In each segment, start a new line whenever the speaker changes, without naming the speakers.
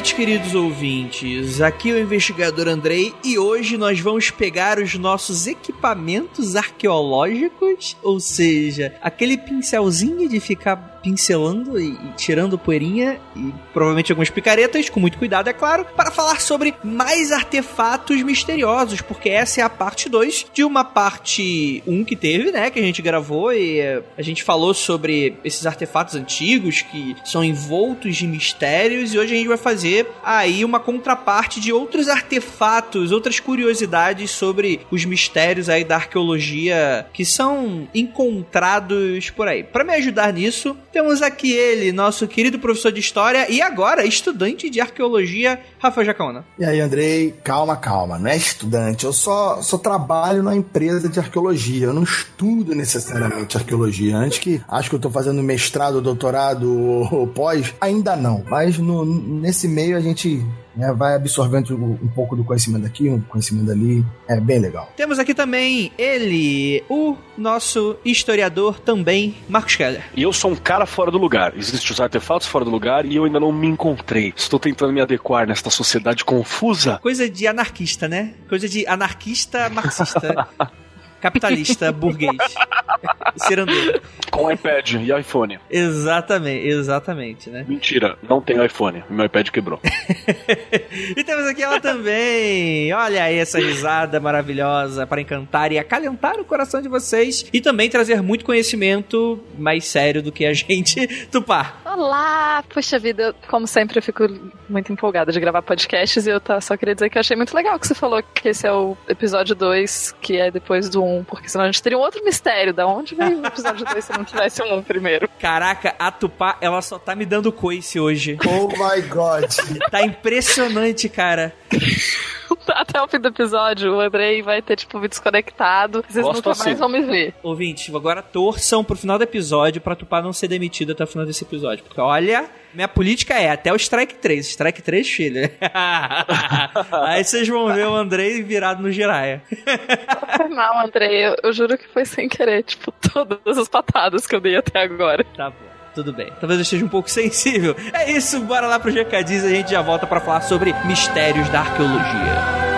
Noites, queridos ouvintes. Aqui é o investigador Andrei e hoje nós vamos pegar os nossos equipamentos arqueológicos, ou seja, aquele pincelzinho de ficar pincelando e, e, tirando poeirinha e provavelmente algumas picaretas, com muito cuidado, é claro, para falar sobre mais artefatos misteriosos, porque essa é a parte 2 de uma parte 1 um que teve, né, que a gente gravou e eh, a gente falou sobre esses artefatos antigos que são envoltos de mistérios e hoje a gente vai fazer aí uma contraparte de outros artefatos, outras curiosidades sobre os mistérios aí da arqueologia que são encontrados por aí. Para me ajudar nisso, temos aqui ele, nosso querido professor de história e agora estudante de arqueologia, Rafael Jacaona.
E aí, Andrei, calma, calma. Não é estudante, eu só, só trabalho na empresa de arqueologia. Eu não estudo necessariamente arqueologia. Antes que acho que eu tô fazendo mestrado, doutorado ou pós, ainda não. Mas no, nesse meio a gente né, vai absorvendo um pouco do conhecimento aqui, um conhecimento ali. É bem legal.
Temos aqui também ele, o nosso historiador também, Marcos Keller.
E eu sou um cara fora do lugar. Existem os artefatos fora do lugar e eu ainda não me encontrei. Estou tentando me adequar nesta sociedade confusa.
Coisa de anarquista, né? Coisa de anarquista marxista. capitalista burguês.
Cirandeiro. Com iPad e iPhone.
Exatamente, exatamente, né?
Mentira, não tem iPhone. Meu iPad quebrou.
e temos aqui ela também. Olha aí essa risada maravilhosa para encantar e acalentar o coração de vocês e também trazer muito conhecimento mais sério do que a gente. Tupá.
Olá! Puxa vida, como sempre eu fico muito empolgada de gravar podcasts e eu só queria dizer que eu achei muito legal que você falou que esse é o episódio 2, que é depois do 1 um, porque senão a gente teria um outro mistério. Da onde veio o episódio 2 se não tivesse um primeiro?
Caraca, a Tupá, ela só tá me dando coice hoje.
Oh my god.
tá impressionante, cara.
Até o fim do episódio, o Andrei vai ter, tipo, me desconectado. Vocês Gosto nunca assim. mais vão me ver.
Ouvinte, agora torçam pro final do episódio pra Tupá não ser demitido até o final desse episódio. Porque olha, minha política é até o Strike 3. Strike 3, filho. Aí vocês vão ver o Andrei virado no Jiraya.
Não foi mal, Andrei. Eu, eu juro que foi sem querer, tipo, todas as patadas que eu dei até agora.
Tá bom tudo bem. Talvez eu esteja um pouco sensível. É isso, bora lá pro GKDs e a gente já volta para falar sobre mistérios da arqueologia.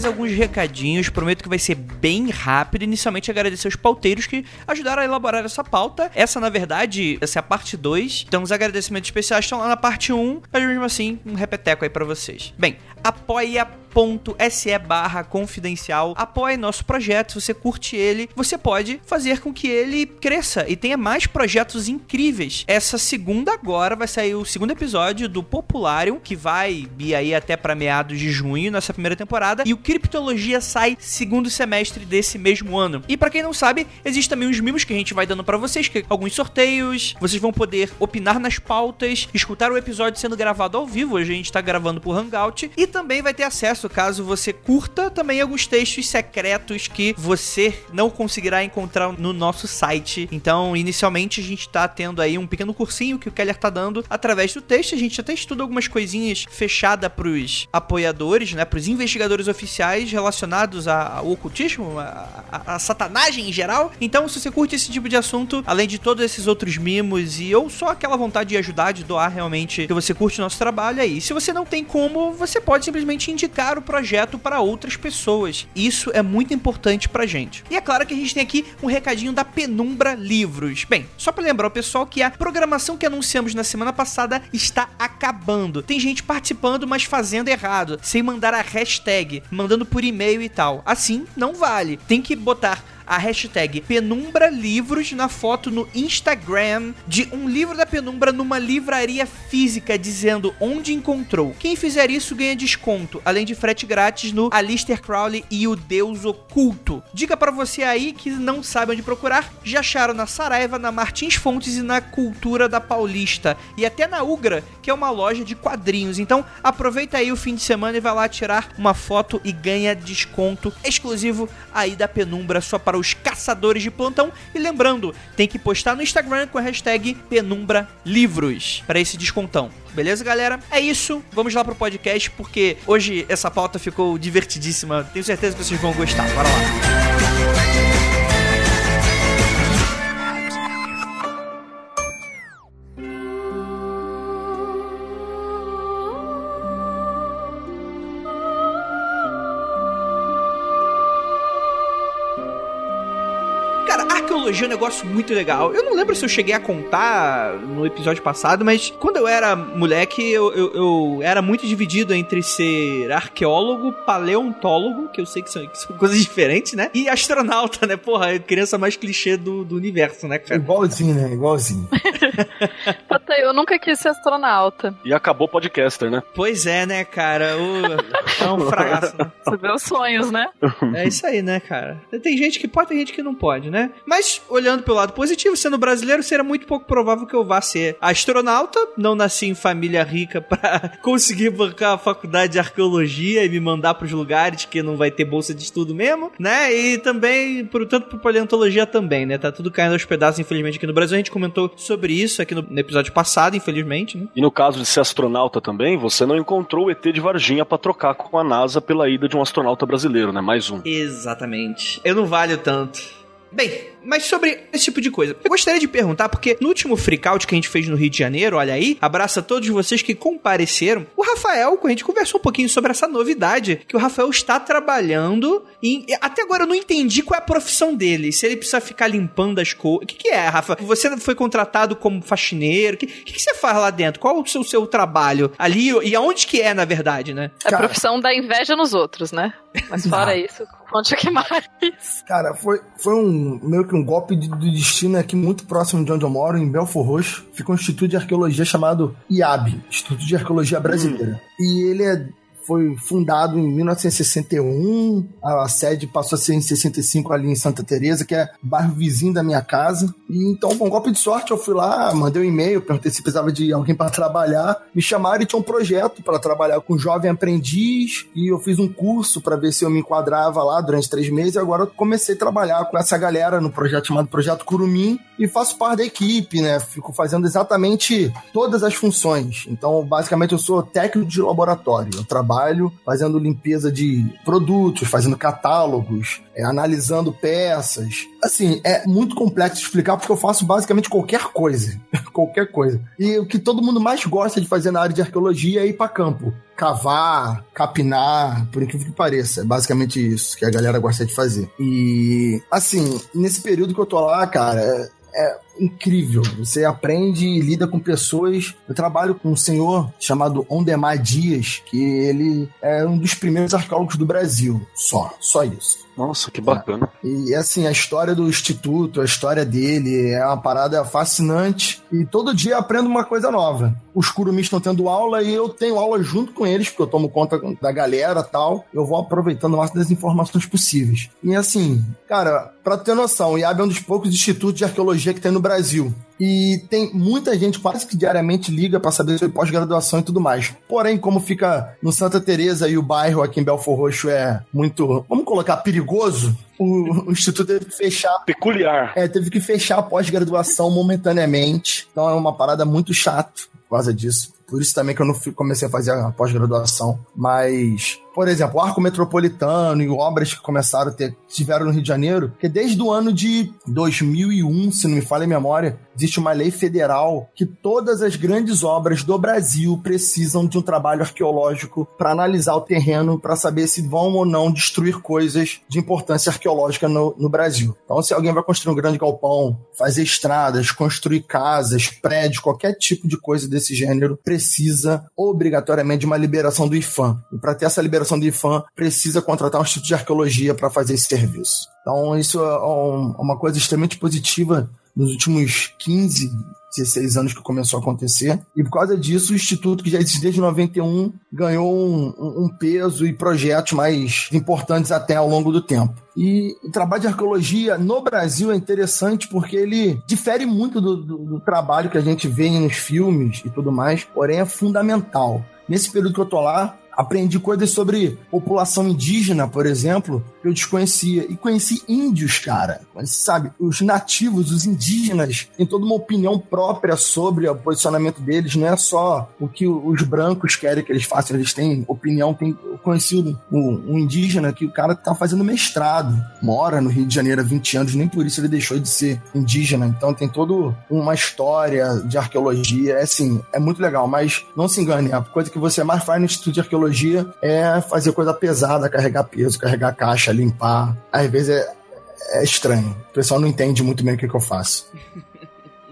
Mais alguns recadinhos, prometo que vai ser bem rápido. Inicialmente agradecer os pauteiros que ajudaram a elaborar essa pauta. Essa, na verdade, essa é a parte 2. Então os agradecimentos especiais estão lá na parte 1, um, mas mesmo assim, um repeteco aí para vocês. Bem, apoia.se barra confidencial. Apoie nosso projeto, se você curte ele, você pode fazer com que ele cresça e tenha mais projetos incríveis. Essa segunda agora vai sair o segundo episódio do Popularium, que vai ir aí até para meados de junho nessa primeira temporada, e o Criptologia sai segundo semestre desse mesmo ano. E para quem não sabe, existe também uns mimos que a gente vai dando para vocês, que é alguns sorteios, vocês vão poder opinar nas pautas, escutar o episódio sendo gravado ao vivo, a gente tá gravando por Hangout, e também vai ter acesso caso você curta também alguns textos secretos que você não conseguirá encontrar no nosso site. Então, inicialmente a gente tá tendo aí um pequeno cursinho que o Keller tá dando através do texto. A gente até estuda algumas coisinhas fechada pros apoiadores, né, pros investigadores oficiais relacionados ao ocultismo, a, satanagem em geral. Então, se você curte esse tipo de assunto, além de todos esses outros mimos e ou só aquela vontade de ajudar, de doar realmente que você curte o nosso trabalho aí. Se você não tem como, você pode simplesmente indicar o projeto para outras pessoas. Isso é muito importante pra gente. E é claro que a gente tem aqui um recadinho da Penumbra Livros. Bem, só para lembrar o pessoal que a programação que anunciamos na semana passada está acabando. Tem gente participando, mas fazendo errado, sem mandar a hashtag, mandando por e-mail e tal. Assim, não vale. Tem que botar a hashtag Penumbra Livros na foto no Instagram de um livro da Penumbra numa livraria física dizendo onde encontrou. Quem fizer isso ganha desconto, além de frete grátis no Alistair Crowley e o Deus Oculto. Dica para você aí que não sabe onde procurar, já acharam na Saraiva, na Martins Fontes e na Cultura da Paulista e até na Ugra, que é uma loja de quadrinhos. Então aproveita aí o fim de semana e vai lá tirar uma foto e ganha desconto exclusivo aí da Penumbra só para os caçadores de plantão. E lembrando, tem que postar no Instagram com a hashtag Penumbra Livros para esse descontão. Beleza, galera? É isso. Vamos lá pro podcast porque hoje essa pauta ficou divertidíssima. Tenho certeza que vocês vão gostar. Bora lá. Arqueologia é um negócio muito legal. Eu não lembro se eu cheguei a contar no episódio passado, mas quando eu era moleque, eu, eu, eu era muito dividido entre ser arqueólogo, paleontólogo, que eu sei que são, que são coisas diferentes, né? E astronauta, né? Porra, criança mais clichê do, do universo, né, cara?
Igualzinho, né? Igualzinho.
eu nunca quis ser astronauta.
E acabou podcaster, né?
Pois é, né, cara? O... É um fracasso. Né?
Você vê os sonhos, né?
É isso aí, né, cara? Tem gente que pode, tem gente que não pode, né? Mas, olhando pelo lado positivo, sendo brasileiro, seria muito pouco provável que eu vá ser astronauta. Não nasci em família rica para conseguir bancar a faculdade de arqueologia e me mandar para os lugares que não vai ter bolsa de estudo mesmo, né? E também, por tanto, por paleontologia também, né? Tá tudo caindo aos pedaços, infelizmente, aqui no Brasil. A gente comentou sobre isso aqui no, no episódio passado, infelizmente, né?
E no caso de ser astronauta também, você não encontrou o ET de Varginha para trocar com a NASA pela ida de um astronauta brasileiro, né? Mais um.
Exatamente. Eu não valho tanto. Bem, mas sobre esse tipo de coisa, eu gostaria de perguntar, porque no último freakout que a gente fez no Rio de Janeiro, olha aí, abraço a todos vocês que compareceram. O Rafael, a gente conversou um pouquinho sobre essa novidade, que o Rafael está trabalhando e até agora eu não entendi qual é a profissão dele, se ele precisa ficar limpando as coisas. O que, que é, Rafa? Você foi contratado como faxineiro? O que, que, que, você faz lá dentro? Qual é o seu, seu trabalho ali e aonde que é, na verdade, né?
É a profissão da inveja nos outros, né? Mas fora isso, conte o que mais.
Cara, foi, foi um meio que um golpe de, de destino aqui muito próximo de onde eu moro, em Belfor Roxo. Fica um instituto de arqueologia chamado IAB, Instituto de Arqueologia Brasileira. Hum. E ele é foi fundado em 1961, a sede passou a ser em 65 ali em Santa Teresa, que é bairro vizinho da minha casa. E então, com um golpe de sorte, eu fui lá, mandei um e-mail, perguntei se precisava de alguém para trabalhar. Me chamaram e tinha um projeto para trabalhar com jovem aprendiz e eu fiz um curso para ver se eu me enquadrava lá durante três meses. E agora eu comecei a trabalhar com essa galera no projeto chamado Projeto Curumim e faço parte da equipe, né? Fico fazendo exatamente todas as funções. Então, basicamente, eu sou técnico de laboratório. Eu trabalho trabalho fazendo limpeza de produtos, fazendo catálogos, é, analisando peças. Assim, é muito complexo explicar porque eu faço basicamente qualquer coisa. qualquer coisa. E o que todo mundo mais gosta de fazer na área de arqueologia é ir para campo. Cavar, capinar, por incrível que pareça. É basicamente isso que a galera gosta de fazer. E, assim, nesse período que eu tô lá, cara, é, é incrível. Você aprende e lida com pessoas. Eu trabalho com um senhor chamado Ondemar Dias, que ele é um dos primeiros arqueólogos do Brasil. Só, só isso.
Nossa, que bacana.
É. E assim, a história do Instituto, a história dele é uma parada fascinante. E todo dia aprendo uma coisa nova. Os curumis estão tendo aula e eu tenho aula junto com eles, porque eu tomo conta da galera tal. Eu vou aproveitando o máximo das informações possíveis. E assim, cara, pra ter noção, o IAB é um dos poucos institutos de arqueologia que tem no Brasil. E tem muita gente quase que diariamente liga para saber sobre pós-graduação e tudo mais. Porém, como fica no Santa Teresa e o bairro aqui em Belfor Roxo é muito, vamos colocar, perigoso, o, o, Instituto teve que fechar.
Peculiar.
É, teve que fechar a pós-graduação momentaneamente. Então é uma parada muito chata por causa disso. Por isso também que eu não comecei a fazer a pós-graduação. Mas por exemplo, o Arco Metropolitano e obras que começaram a ter, tiveram no Rio de Janeiro, que desde o ano de 2001, se não me falha a memória, existe uma lei federal que todas as grandes obras do Brasil precisam de um trabalho arqueológico para analisar o terreno, para saber se vão ou não destruir coisas de importância arqueológica no, no Brasil. Então, se alguém vai construir um grande galpão, fazer estradas, construir casas, prédios, qualquer tipo de coisa desse gênero, precisa obrigatoriamente de uma liberação do IFAM. E para ter essa liberação do IFAM, precisa contratar um instituto de arqueologia para fazer esse serviço. Então, isso é uma coisa extremamente positiva nos últimos 15, 16 anos que começou a acontecer. E por causa disso, o Instituto, que já existe desde 91, ganhou um, um, peso e projetos mais importantes até ao longo do tempo. E o trabalho de arqueologia no Brasil é interessante porque ele difere muito do, do, do trabalho que a gente vê nos filmes e tudo mais, porém é fundamental. Nesse período que eu tô lá, Aprendi coisas sobre população indígena, por exemplo, que eu desconhecia. E conheci índios, cara. Mas, sabe, os nativos, os indígenas, têm toda uma opinião própria sobre o posicionamento deles. Não é só o que os brancos querem que eles façam. Eles têm opinião. Tem, eu conheci um, um indígena que o cara tá fazendo mestrado. Mora no Rio de Janeiro há 20 anos. Nem por isso ele deixou de ser indígena. Então tem toda uma história de arqueologia. É assim, é muito legal. Mas não se engane, a coisa que você mais faz no Instituto de Arqueologia é fazer coisa pesada, carregar peso, carregar caixa, limpar. Às vezes é, é estranho. O pessoal não entende muito bem o que, que eu faço.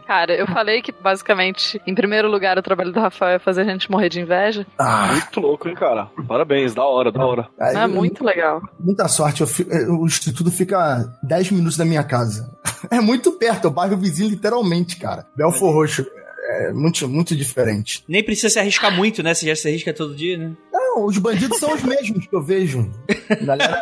Cara, eu falei que basicamente, em primeiro lugar, o trabalho do Rafael é fazer a gente morrer de inveja.
Ah, muito louco, hein, cara? Parabéns, da hora, da hora.
Aí, é muito legal.
Muita sorte. o instituto fica 10 minutos da minha casa. É muito perto, é o bairro vizinho, literalmente, cara. Belfor Roxo é muito, muito diferente.
Nem precisa se arriscar muito, né? Você já se arrisca todo dia, né?
Não, os bandidos são os mesmos que eu vejo.
Galera...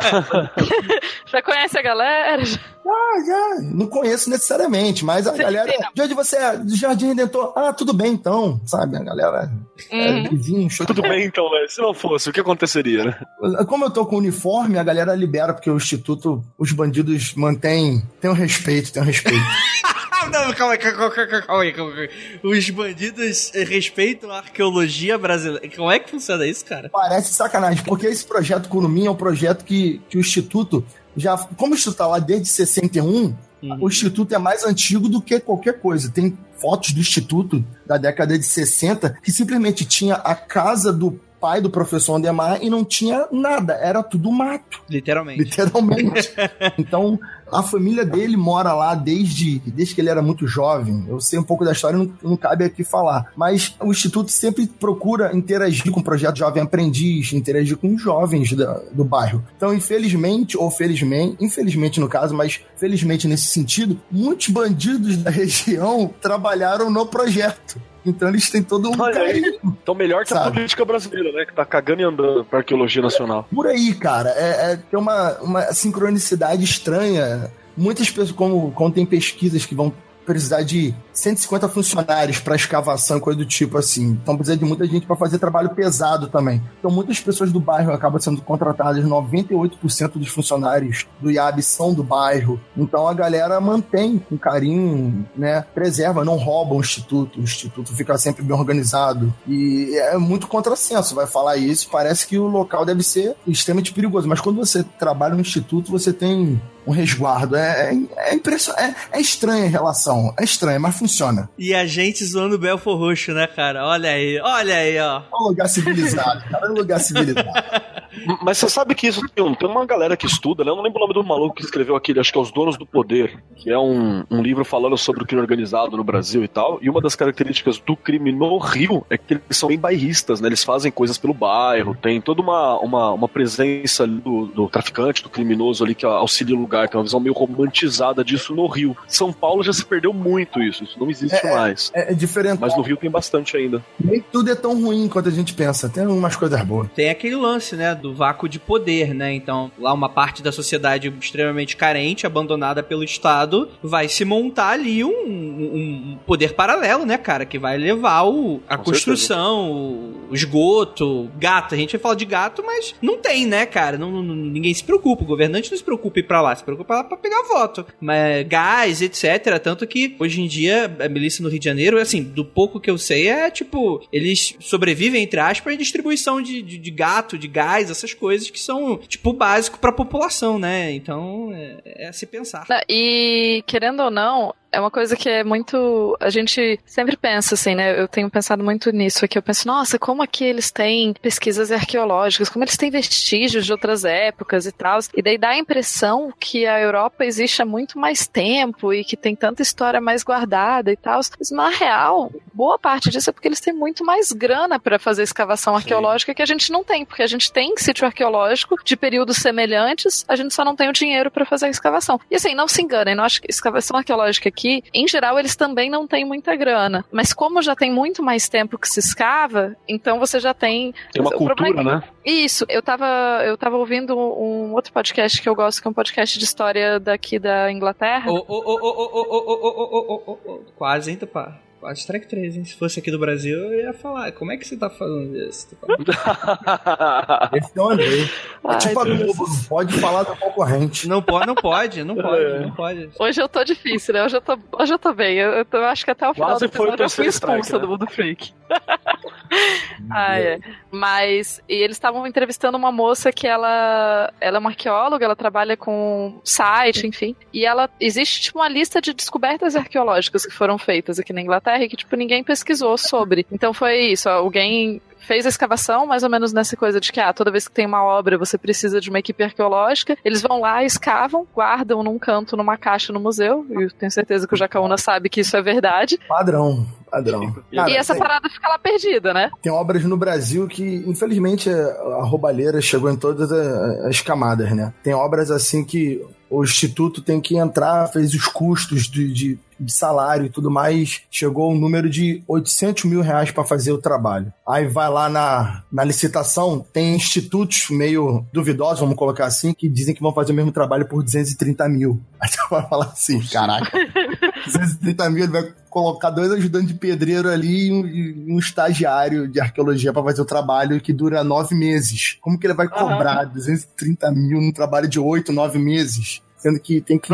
já conhece a galera?
Ah, já. Não conheço necessariamente, mas a você galera. De onde você é? Do Jardim Redentor. Ah, tudo bem então, sabe? A galera. É
uhum. É, vizinho, show Tudo bem então, né? Se não fosse, o que aconteceria, né?
Como eu tô com uniforme, a galera libera, porque o Instituto, os bandidos mantêm. Tem um respeito, tem um respeito.
Não, calma aí, calma aí, calma aí, calma aí. Os bandidos respeitam a arqueologia brasileira. Como é que funciona isso, cara?
Parece sacanagem, porque esse projeto Curumim é um projeto que, que o Instituto já. Como o Instituto tá lá desde 61, uhum. o Instituto é mais antigo do que qualquer coisa. Tem fotos do Instituto da década de 60 que simplesmente tinha a casa do pai do professor Andemar e não tinha nada, era tudo mato.
Literalmente.
Literalmente. então, a família dele mora lá desde, desde que ele era muito jovem. Eu sei um pouco da história, não, não cabe aqui falar. Mas o Instituto sempre procura interagir com o projeto Jovem Aprendiz, interagir com os jovens da, do bairro. Então, infelizmente, ou felizmente, infelizmente no caso, mas felizmente nesse sentido, muitos bandidos da região trabalharam no projeto. Então eles têm todo um
Olha carinho. Então melhor que sabe? a política brasileira, né? Que tá cagando e andando pra arqueologia nacional.
Por aí, cara. É, é tem uma, uma sincronicidade estranha. Muitas pessoas, como, como tem pesquisas que vão precisar de 150 funcionários para escavação, coisa do tipo assim. Então precisa de muita gente para fazer trabalho pesado também. Então muitas pessoas do bairro acabam sendo contratadas, 98% dos funcionários do IAB são do bairro. Então a galera mantém com carinho, né? Preserva, não rouba o instituto, o instituto fica sempre bem organizado. E é muito contrassenso, vai falar isso, parece que o local deve ser extremamente perigoso, mas quando você trabalha no instituto, você tem um resguardo. É, é, é, é, é estranha a relação. É estranha, mas funciona.
E a gente zoando o Belfor Roxo, né, cara? Olha aí, olha aí, ó.
É um lugar civilizado, cara. É um lugar civilizado.
Mas você sabe que isso tem, tem, uma galera que estuda, né? Eu não lembro o nome do maluco que escreveu aquele, acho que é Os Donos do Poder, que é um, um livro falando sobre o crime organizado no Brasil e tal. E uma das características do crime no Rio é que eles são bem bairristas, né? Eles fazem coisas pelo bairro, tem toda uma, uma, uma presença do, do traficante, do criminoso ali que auxilia o lugar, tem uma visão meio romantizada disso no Rio. São Paulo já se perdeu muito isso, isso não existe
é,
mais.
É, é diferente.
Mas no Rio tem bastante ainda.
Nem tudo é tão ruim quanto a gente pensa, tem umas coisas boas.
Tem aquele lance, né, do vácuo de poder, né? Então, lá uma parte da sociedade extremamente carente, abandonada pelo Estado, vai se montar ali um, um poder paralelo, né, cara? Que vai levar o, a Com construção, o, o esgoto, gato. A gente vai falar de gato, mas não tem, né, cara? Não, não, ninguém se preocupa. O governante não se preocupa ir pra lá, se preocupa lá pra pegar voto. Mas, gás, etc. Tanto que hoje em dia a milícia no Rio de Janeiro, assim, do pouco que eu sei, é tipo, eles sobrevivem, entre aspas, em distribuição de, de, de gato, de gás, essas coisas que são, tipo, básico pra população, né? Então, é, é a se pensar.
E, querendo ou não, é uma coisa que é muito. A gente sempre pensa assim, né? Eu tenho pensado muito nisso aqui. Eu penso, nossa, como aqui eles têm pesquisas arqueológicas, como eles têm vestígios de outras épocas e tal. E daí dá a impressão que a Europa existe há muito mais tempo e que tem tanta história mais guardada e tal. Mas na real, boa parte disso é porque eles têm muito mais grana para fazer escavação arqueológica que a gente não tem, porque a gente tem sítio arqueológico de períodos semelhantes, a gente só não tem o dinheiro para fazer a escavação. E assim, não se enganem, não acho que escavação arqueológica aqui, em geral, eles também não têm muita grana. Mas como já tem muito mais tempo que se escava, então você já tem.
Tem uma
o
cultura,
problema-
né?
Isso, eu tava, eu tava ouvindo um outro podcast que eu gosto, que é um podcast de história daqui da Inglaterra.
Quase, hein, Tupá? Quase track 3, hein? Se fosse aqui do Brasil, eu ia falar. Como é que você tá falando isso? Tupá?
Esse é o Andrei. É
Ai,
tipo a
Deus.
Globo, não pode falar da concorrente.
Não pode, não pode, não pode, não pode.
Hoje eu tô difícil, né? Hoje eu tô, hoje eu tô bem. Eu, eu tô- eu acho que até o final
Quase
do episódio eu fui
terceiro strike,
expulsa
né?
do Mundo Freak. ah, é. Mas e eles estavam entrevistando uma moça que ela, ela é uma arqueóloga, ela trabalha com site, enfim. E ela existe tipo uma lista de descobertas arqueológicas que foram feitas aqui na Inglaterra e que tipo ninguém pesquisou sobre. Então foi isso, alguém fez a escavação, mais ou menos nessa coisa de que ah, toda vez que tem uma obra você precisa de uma equipe arqueológica. Eles vão lá, escavam, guardam num canto, numa caixa no museu. E eu tenho certeza que o Jacaúna sabe que isso é verdade.
Padrão, padrão. Cara,
e essa
tem,
parada fica lá perdida, né?
tem obras no Brasil que, infelizmente, a roubalheira chegou em todas as camadas, né? Tem obras assim que o Instituto tem que entrar, fez os custos de, de- de salário e tudo mais, chegou um número de 800 mil reais para fazer o trabalho. Aí vai lá na, na licitação, tem institutos meio duvidosos, vamos colocar assim, que dizem que vão fazer o mesmo trabalho por 230 mil. Aí você vai falar assim, caraca, 230 mil, ele vai colocar dois ajudantes de pedreiro ali e um, e um estagiário de arqueologia para fazer o trabalho que dura nove meses. Como que ele vai cobrar 230 mil num trabalho de oito, nove meses? Sendo que tem que.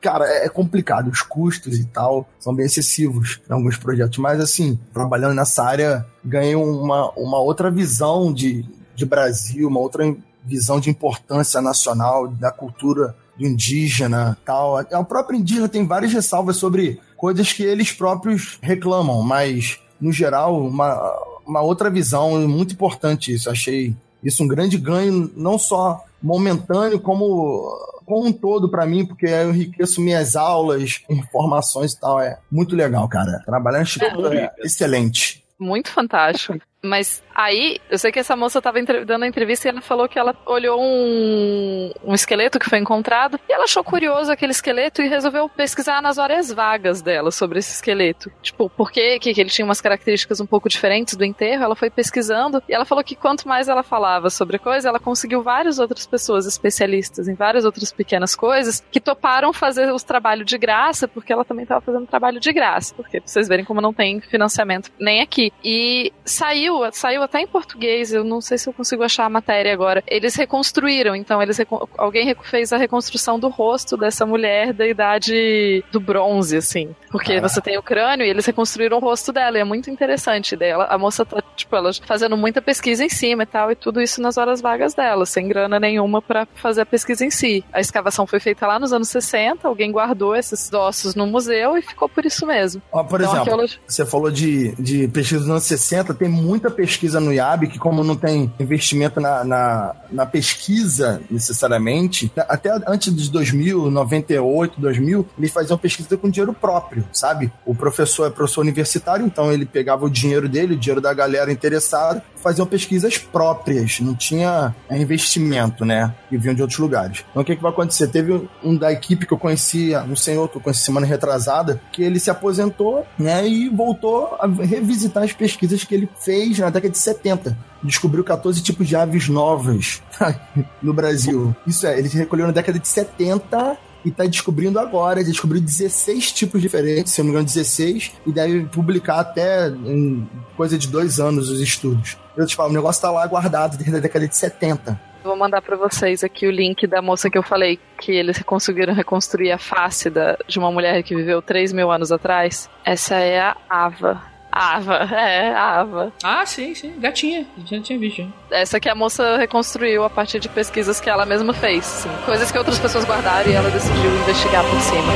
Cara, é é complicado. Os custos e tal são bem excessivos em alguns projetos. Mas, assim, trabalhando nessa área, ganhei uma, uma outra visão de, de Brasil, uma outra visão de importância nacional, da cultura do indígena tal. O próprio indígena tem várias ressalvas sobre coisas que eles próprios reclamam, mas, no geral, uma, uma outra visão muito importante isso. Achei isso um grande ganho, não só momentâneo, como como um todo para mim, porque eu enriqueço minhas aulas, informações e tal. É muito legal, cara. Trabalhar no Instituto é excelente.
Muito fantástico. Mas aí, eu sei que essa moça tava entre- dando a entrevista e ela falou que ela olhou um, um esqueleto que foi encontrado e ela achou curioso aquele esqueleto e resolveu pesquisar nas horas vagas dela sobre esse esqueleto. Tipo, por que, que ele tinha umas características um pouco diferentes do enterro? Ela foi pesquisando e ela falou que quanto mais ela falava sobre a coisa, ela conseguiu várias outras pessoas especialistas em várias outras pequenas coisas que toparam fazer os trabalhos de graça, porque ela também estava fazendo trabalho de graça. Porque pra vocês verem como não tem financiamento nem aqui. E saiu, saiu até em português, eu não sei se eu consigo achar a matéria agora. Eles reconstruíram, então eles alguém fez a reconstrução do rosto dessa mulher da idade do bronze, assim. Porque
Ah.
você tem o crânio e eles reconstruíram o rosto dela, e é muito interessante dela. A moça tá, tipo, ela fazendo muita pesquisa em cima e tal, e tudo isso nas horas vagas dela, sem grana nenhuma pra fazer a pesquisa em si. A escavação foi feita lá nos anos 60, alguém guardou esses ossos no museu e ficou por isso mesmo.
Ó, por
Então,
exemplo,
arqueologia-
você falou de, de pesquisa dos anos 60, tem muita pesquisa no IAB que, como não tem investimento na, na, na pesquisa necessariamente, até antes de 2000, 98, 2000, eles faziam pesquisa com dinheiro próprio, sabe? O professor é professor universitário, então ele pegava o dinheiro dele, o dinheiro da galera interessada, faziam pesquisas próprias, não tinha é, investimento, né? Que vinham de outros lugares. Então o que, que vai acontecer? Teve um da equipe que eu conhecia, um senhor que eu conheci semana retrasada, que ele se aposentou, né? E voltou a revisitar as pesquisas que ele fez na década de 70. Descobriu 14 tipos de aves novas no Brasil. Isso é, ele recolheu na década de 70 e tá descobrindo agora. Ele descobriu 16 tipos diferentes, se eu não me engano, 16, e deve publicar até em coisa de dois anos os estudos. Eu te falo, o negócio tá lá guardado desde a década de 70.
Vou mandar pra vocês aqui o link da moça que eu falei que eles conseguiram reconstruir a face da, de uma mulher que viveu 3 mil anos atrás. Essa é a Ava. Ava, é, Ava.
Ah, sim, sim. Gatinha. Já tinha visto. hein?
Essa que a moça reconstruiu a partir de pesquisas que ela mesma fez. sim. Coisas que outras pessoas guardaram e ela decidiu investigar por cima.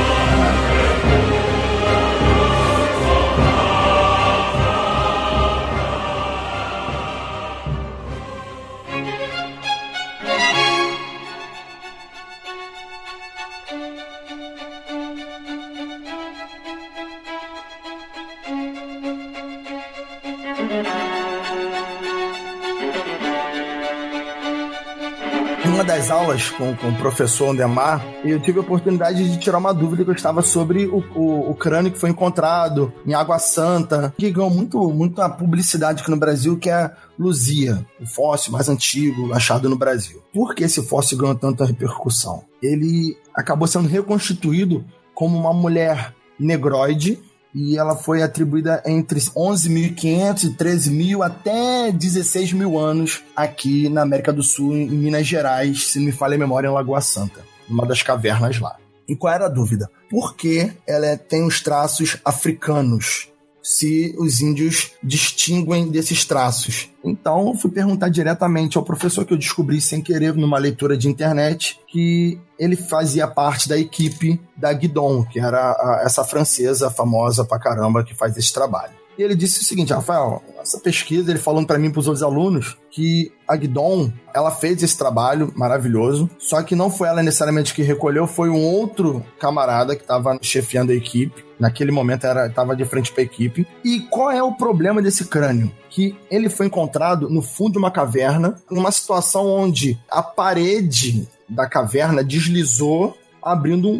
Aulas com, com o professor Andemar, eu tive a oportunidade de tirar uma dúvida que eu estava sobre o, o, o crânio que foi encontrado em Água Santa, que ganhou muito, muita publicidade aqui no Brasil, que é Luzia, o fóssil mais antigo achado no Brasil. Por que esse fóssil ganhou tanta repercussão? Ele acabou sendo reconstituído como uma mulher negroide e ela foi atribuída entre 11.500 e 13.000 até 16.000 anos aqui na América do Sul, em Minas Gerais, se me falha a memória, em Lagoa Santa, numa das cavernas lá. E qual era a dúvida? Por que ela tem os traços africanos? Se os índios distinguem desses traços. Então, fui perguntar diretamente ao professor que eu descobri sem querer numa leitura de internet que ele fazia parte da equipe da Guidon, que era a- essa francesa famosa pra caramba que faz esse trabalho. E ele disse o seguinte, Rafael, essa pesquisa, ele falando para mim e para os outros alunos, que a Guidon, ela fez esse trabalho maravilhoso, só que não foi ela necessariamente que recolheu, foi um outro camarada que estava chefiando a equipe. Naquele momento era estava de frente para a equipe. E qual é o problema desse crânio? Que ele foi encontrado no fundo de uma caverna, numa situação onde a parede da caverna deslizou, abrindo um,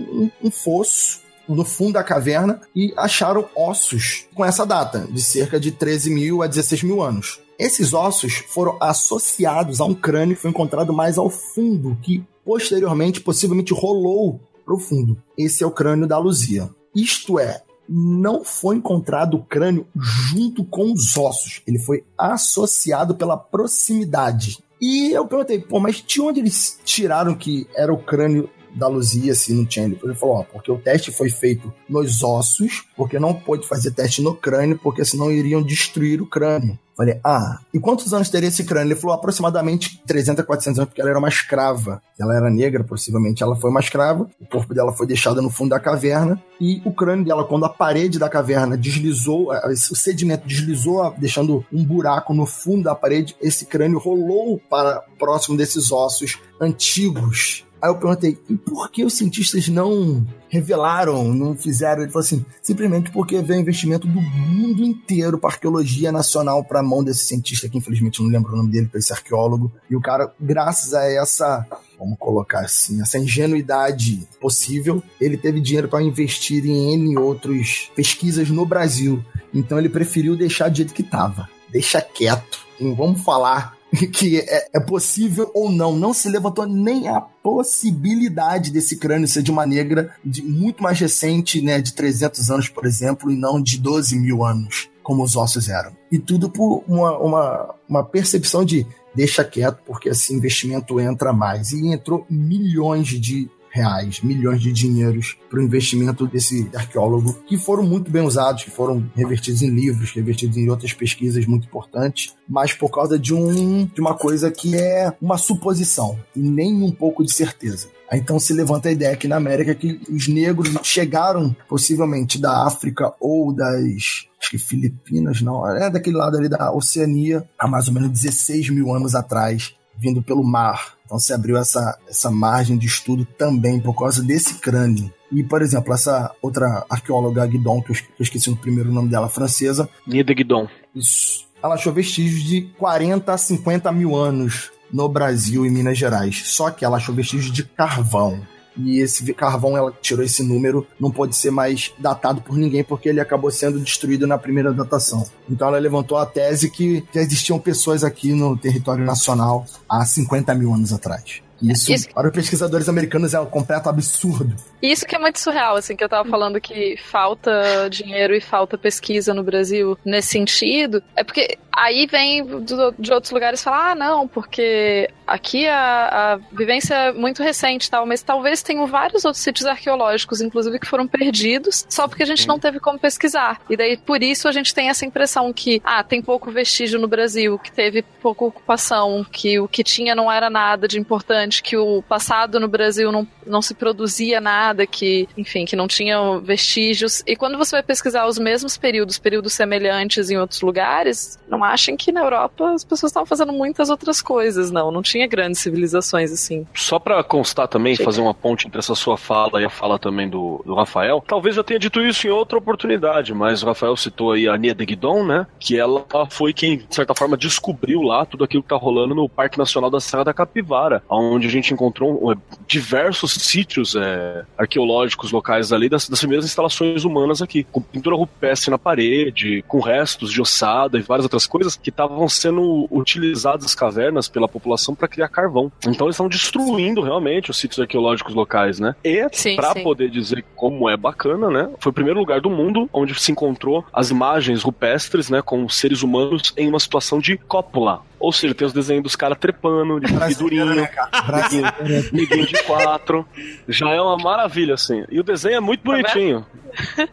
um- um fosso no fundo da caverna e acharam ossos com essa data, de cerca de 13 mil a 16 mil anos. Esses ossos foram associados a um crânio que foi encontrado mais ao fundo, que posteriormente possivelmente rolou para o fundo. Esse é o crânio da Luzia. Isto é, não foi encontrado o crânio junto com os ossos. Ele foi associado pela proximidade. E eu perguntei, pô, mas de onde eles tiraram que era o crânio da Luzia se não tinha ele? Falou, ó, porque o teste foi feito nos ossos, porque não pôde fazer teste no crânio, porque senão iriam destruir o crânio. Falei, ah, e quantos anos teria esse crânio? Ele falou aproximadamente 300 a 400 anos, porque ela era uma escrava. Ela era negra, possivelmente ela foi uma escrava. O corpo dela foi deixado no fundo da caverna. E o crânio dela, quando a parede da caverna deslizou, o sedimento deslizou, deixando um buraco no fundo da parede, esse crânio rolou para próximo desses ossos antigos. Aí eu perguntei, e por que os cientistas não revelaram, não fizeram? Ele falou assim, simplesmente porque veio investimento do mundo inteiro para arqueologia nacional para a mão desse cientista, que infelizmente não lembro o nome dele, para esse arqueólogo. E o cara, graças a essa, vamos colocar assim, essa ingenuidade possível, ele teve dinheiro para investir em N outras pesquisas no Brasil. Então ele preferiu deixar do jeito que estava. Deixa quieto. Não vamos falar que é, é possível ou não. Não se levantou nem a possibilidade desse crânio ser de uma negra de muito mais recente, né, de 300 anos, por exemplo, e não de 12 mil anos, como os ossos eram. E tudo por uma, uma, uma percepção de deixa quieto, porque esse investimento entra mais. E entrou milhões de reais, milhões de dinheiros para o investimento desse arqueólogo, que foram muito bem usados, que foram revertidos em livros, revertidos em outras pesquisas muito importantes, mas por causa de, um, de uma coisa que é uma suposição e nem um pouco de certeza. Então se levanta a ideia aqui na América que os negros chegaram possivelmente da África ou das acho que Filipinas, não, é daquele lado ali da Oceania, há mais ou menos 16 mil anos atrás, vindo pelo mar. Então se abriu essa, essa margem de estudo também por causa desse crânio. E, por exemplo, essa outra arqueóloga Guidon, que eu esque- que eu esqueci o primeiro nome dela, francesa,
Nida Guidon.
isso, ela achou vestígios de 40 a 50 mil anos no Brasil e Minas Gerais. Só que ela achou vestígios de carvão. E esse carvão, ela tirou esse número, não pode ser mais datado por ninguém, porque ele acabou sendo destruído na primeira datação. Então ela levantou a tese que já existiam pessoas aqui no território nacional há 50 mil anos atrás. Isso,
Isso-
para os pesquisadores americanos, é um completo absurdo.
Isso que é muito surreal, assim, que eu tava falando que falta dinheiro e falta pesquisa no Brasil nesse sentido. É porque aí vem do- de outros lugares falar, ah, não, porque aqui a, a vivência é muito recente e tal, mas talvez tenham vários outros sítios arqueológicos, inclusive, que foram perdidos só porque a gente não teve como pesquisar. E daí, por isso, a gente tem essa impressão que, ah, tem pouco vestígio no Brasil, que teve pouca ocupação, que o que tinha não era nada de importante, que o passado no Brasil não, não se produzia nada, que, enfim, que não tinha vestígios. E quando você vai pesquisar os mesmos períodos, períodos semelhantes em outros lugares, não achem que na Europa as pessoas estavam fazendo muitas outras coisas, não. Não tinha grandes civilizações assim.
Só pra constar também,
Chega.
fazer uma ponte entre essa sua fala e a fala também do, do Rafael, talvez eu tenha dito isso em outra oportunidade, mas o Rafael citou aí a Nia de Guidon, né? Que ela foi quem, de certa forma, descobriu lá tudo aquilo que tá rolando no Parque Nacional da Serra da Capivara, onde a gente encontrou eh, diversos sítios eh, arqueológicos locais ali das, das primeiras instalações humanas aqui, com pintura rupestre na parede, com restos de ossada e várias outras coisas que estavam sendo utilizadas as cavernas pela população para criar carvão. Então eles estão destruindo realmente os sítios arqueológicos locais, né? E para poder dizer como é bacana, né? Foi o primeiro lugar do mundo onde se encontrou as imagens rupestres, né, com seres humanos em uma situação de cópula. Ou seja, tem os desenhos dos caras trepando, de fidurinho,
né? Brasileiro.
Neguinho de quatro. Já é uma maravilha, assim. E o desenho é muito
Tá
bonitinho.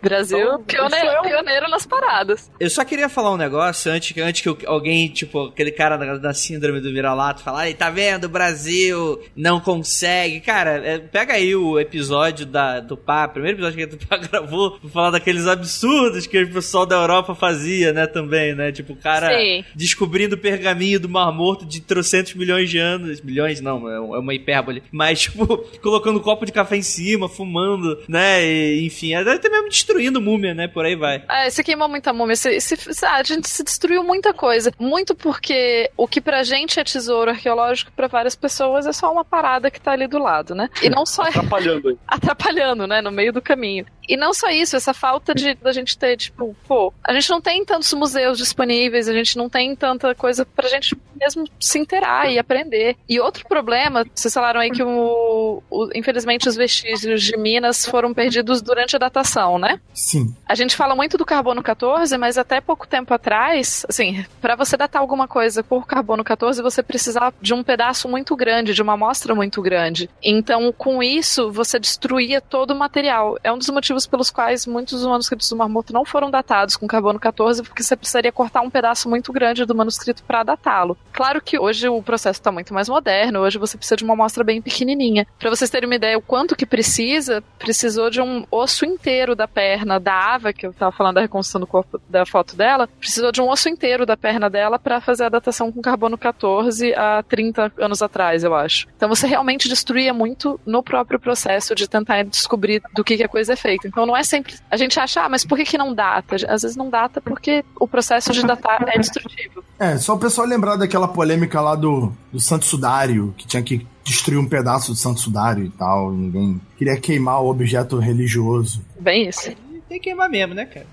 Brasil,
Então,
pioneiro,
é um-
pioneiro nas paradas.
Eu só queria falar um negócio antes que, antes que alguém, tipo, aquele cara da, da síndrome do vira-lato falar, "Ai, tá vendo, o Brasil não consegue. Cara, é, pega aí o episódio da, do Pá, primeiro episódio que o Pá gravou, pra falar daqueles absurdos que o pessoal da Europa fazia, né, também, né? Tipo, o cara
Sim.
descobrindo o pergaminho do Mar Morto de trocentos milhões de anos. Milhões não, é é uma hipérbole. Mas, tipo, colocando um copo de café em cima, fumando, né? E, enfim, até mesmo destruindo múmia, né? Por aí vai.
É, você queimou muita múmia. Você, ah, a gente se destruiu muita coisa. Muito porque o que pra gente é tesouro arqueológico, pra várias pessoas é só uma parada que tá ali do lado, né? E não só
Atrapalhando aí.
atrapalhando, né, no meio do caminho. E não só isso, essa falta de da gente ter, tipo, pô, a gente não tem tantos museus disponíveis, a gente não tem tanta coisa pra gente mesmo se inteirar e aprender. E outro problema, vocês falaram aí que o, o- infelizmente os vestígios de Minas foram perdidos durante a datação, né?
Sim.
A gente fala muito do carbono 14, mas até pouco tempo atrás, assim, para você datar alguma coisa por carbono 14, você precisava de um pedaço muito grande, de uma amostra muito grande. Então, com isso, você destruía todo o material. É um dos motivos pelos quais muitos dos manuscritos do Mar Morto não foram datados com carbono 14, porque você precisaria cortar um pedaço muito grande do manuscrito para datá-lo. Claro que hoje o processo está muito mais moderno, hoje você precisa de uma amostra bem pequenininha. Para vocês terem uma ideia o quanto que precisa, precisou de um osso inteiro da perna da Ava, que eu tava falando da reconstrução do corpo da foto dela, precisou de um osso inteiro da perna dela para fazer a datação com carbono 14 há 30 anos atrás, eu acho. Então você realmente destruía muito no próprio processo de tentar descobrir do que, que a coisa é feita. Então não é sempre. A gente acha, ah, mas por que, que não data? Às vezes não data porque o processo de datar é destrutivo.
É, só o pessoal lembrar daquela polêmica lá do, do Santo Sudário, que tinha que destruir um pedaço do Santo Sudário e tal. e Ninguém queria queimar o objeto religioso.
Bem isso.
Tem que queimar mesmo, né, cara?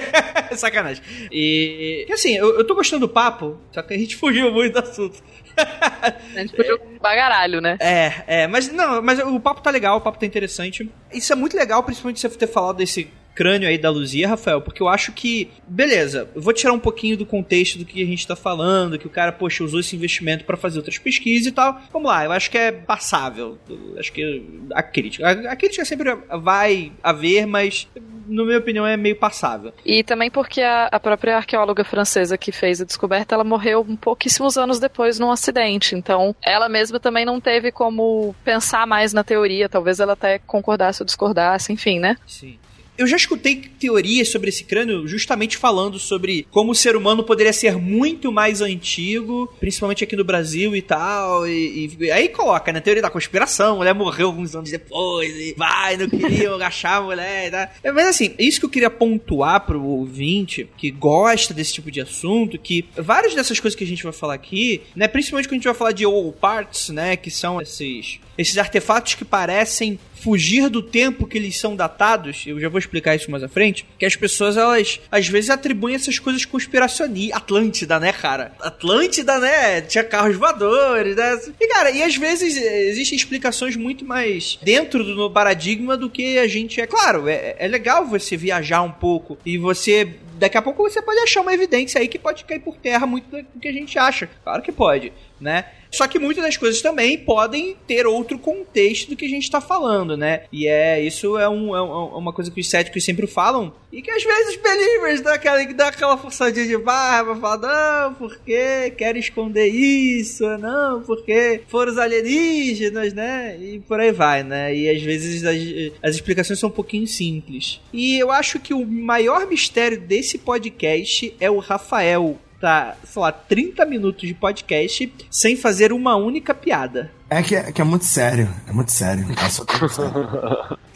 Sacanagem. E. que assim, eu, eu tô gostando do papo, só que a gente fugiu muito do assunto.
A gente podia bagaralho, né?
É, é, mas não, mas o papo tá legal, o papo tá interessante. Isso é muito legal, principalmente você ter falado desse crânio aí da Luzia, Rafael, porque eu acho que, beleza, eu vou tirar um pouquinho do contexto do que a gente tá falando, que o cara, poxa, usou esse investimento pra fazer outras pesquisas e tal. Vamos lá, eu acho que é passável. Eu acho que a crítica, a, a crítica sempre vai haver, mas na minha opinião é meio passável.
E também porque a, a própria arqueóloga francesa que fez a descoberta, ela morreu um pouquíssimos anos depois num acidente. Então, ela mesma também não teve como pensar mais na teoria. Talvez ela até concordasse ou discordasse, enfim, né?
Sim. Eu já escutei teorias sobre esse crânio justamente falando sobre como o ser humano poderia ser muito mais antigo, principalmente aqui no Brasil e tal. E, e aí coloca, né? Teoria da conspiração, a mulher morreu alguns anos depois, e vai, não queriam agachar a mulher. Tá? Mas assim, isso que eu queria pontuar pro ouvinte que gosta desse tipo de assunto, que várias dessas coisas que a gente vai falar aqui, né? Principalmente quando a gente vai falar de all parts, né? Que são esses esses artefatos que parecem fugir do tempo que eles são datados, eu já vou explicar isso mais à frente, que as pessoas, elas, às vezes atribuem essas coisas conspiracionistas. Atlântida, né, cara? Atlântida, né? Tinha carros voadores, né? E, cara, e às vezes eh, existem explicações muito mais dentro do paradigma do que a gente é. Claro, é, é legal você viajar um pouco e você daqui a pouco você pode achar uma evidência aí que pode cair por terra muito do que a gente acha. Claro que pode, né? Só que muitas das coisas também podem ter outro contexto do que a gente está falando, né? E é isso é, um, é, uma coisa que os céticos sempre falam e que às vezes os believers dão aquela, aquela forçadinha de barba, falam, não, porque quer esconder isso, não, porque foram os alienígenas, né? E por aí vai, né? E às vezes as, as explicações são um pouquinho simples. E eu acho que o maior mistério desse podcast é o Rafael tá, sei lá, 30 minutos de podcast sem fazer uma única piada.
É que, é que é muito sério, é muito sério.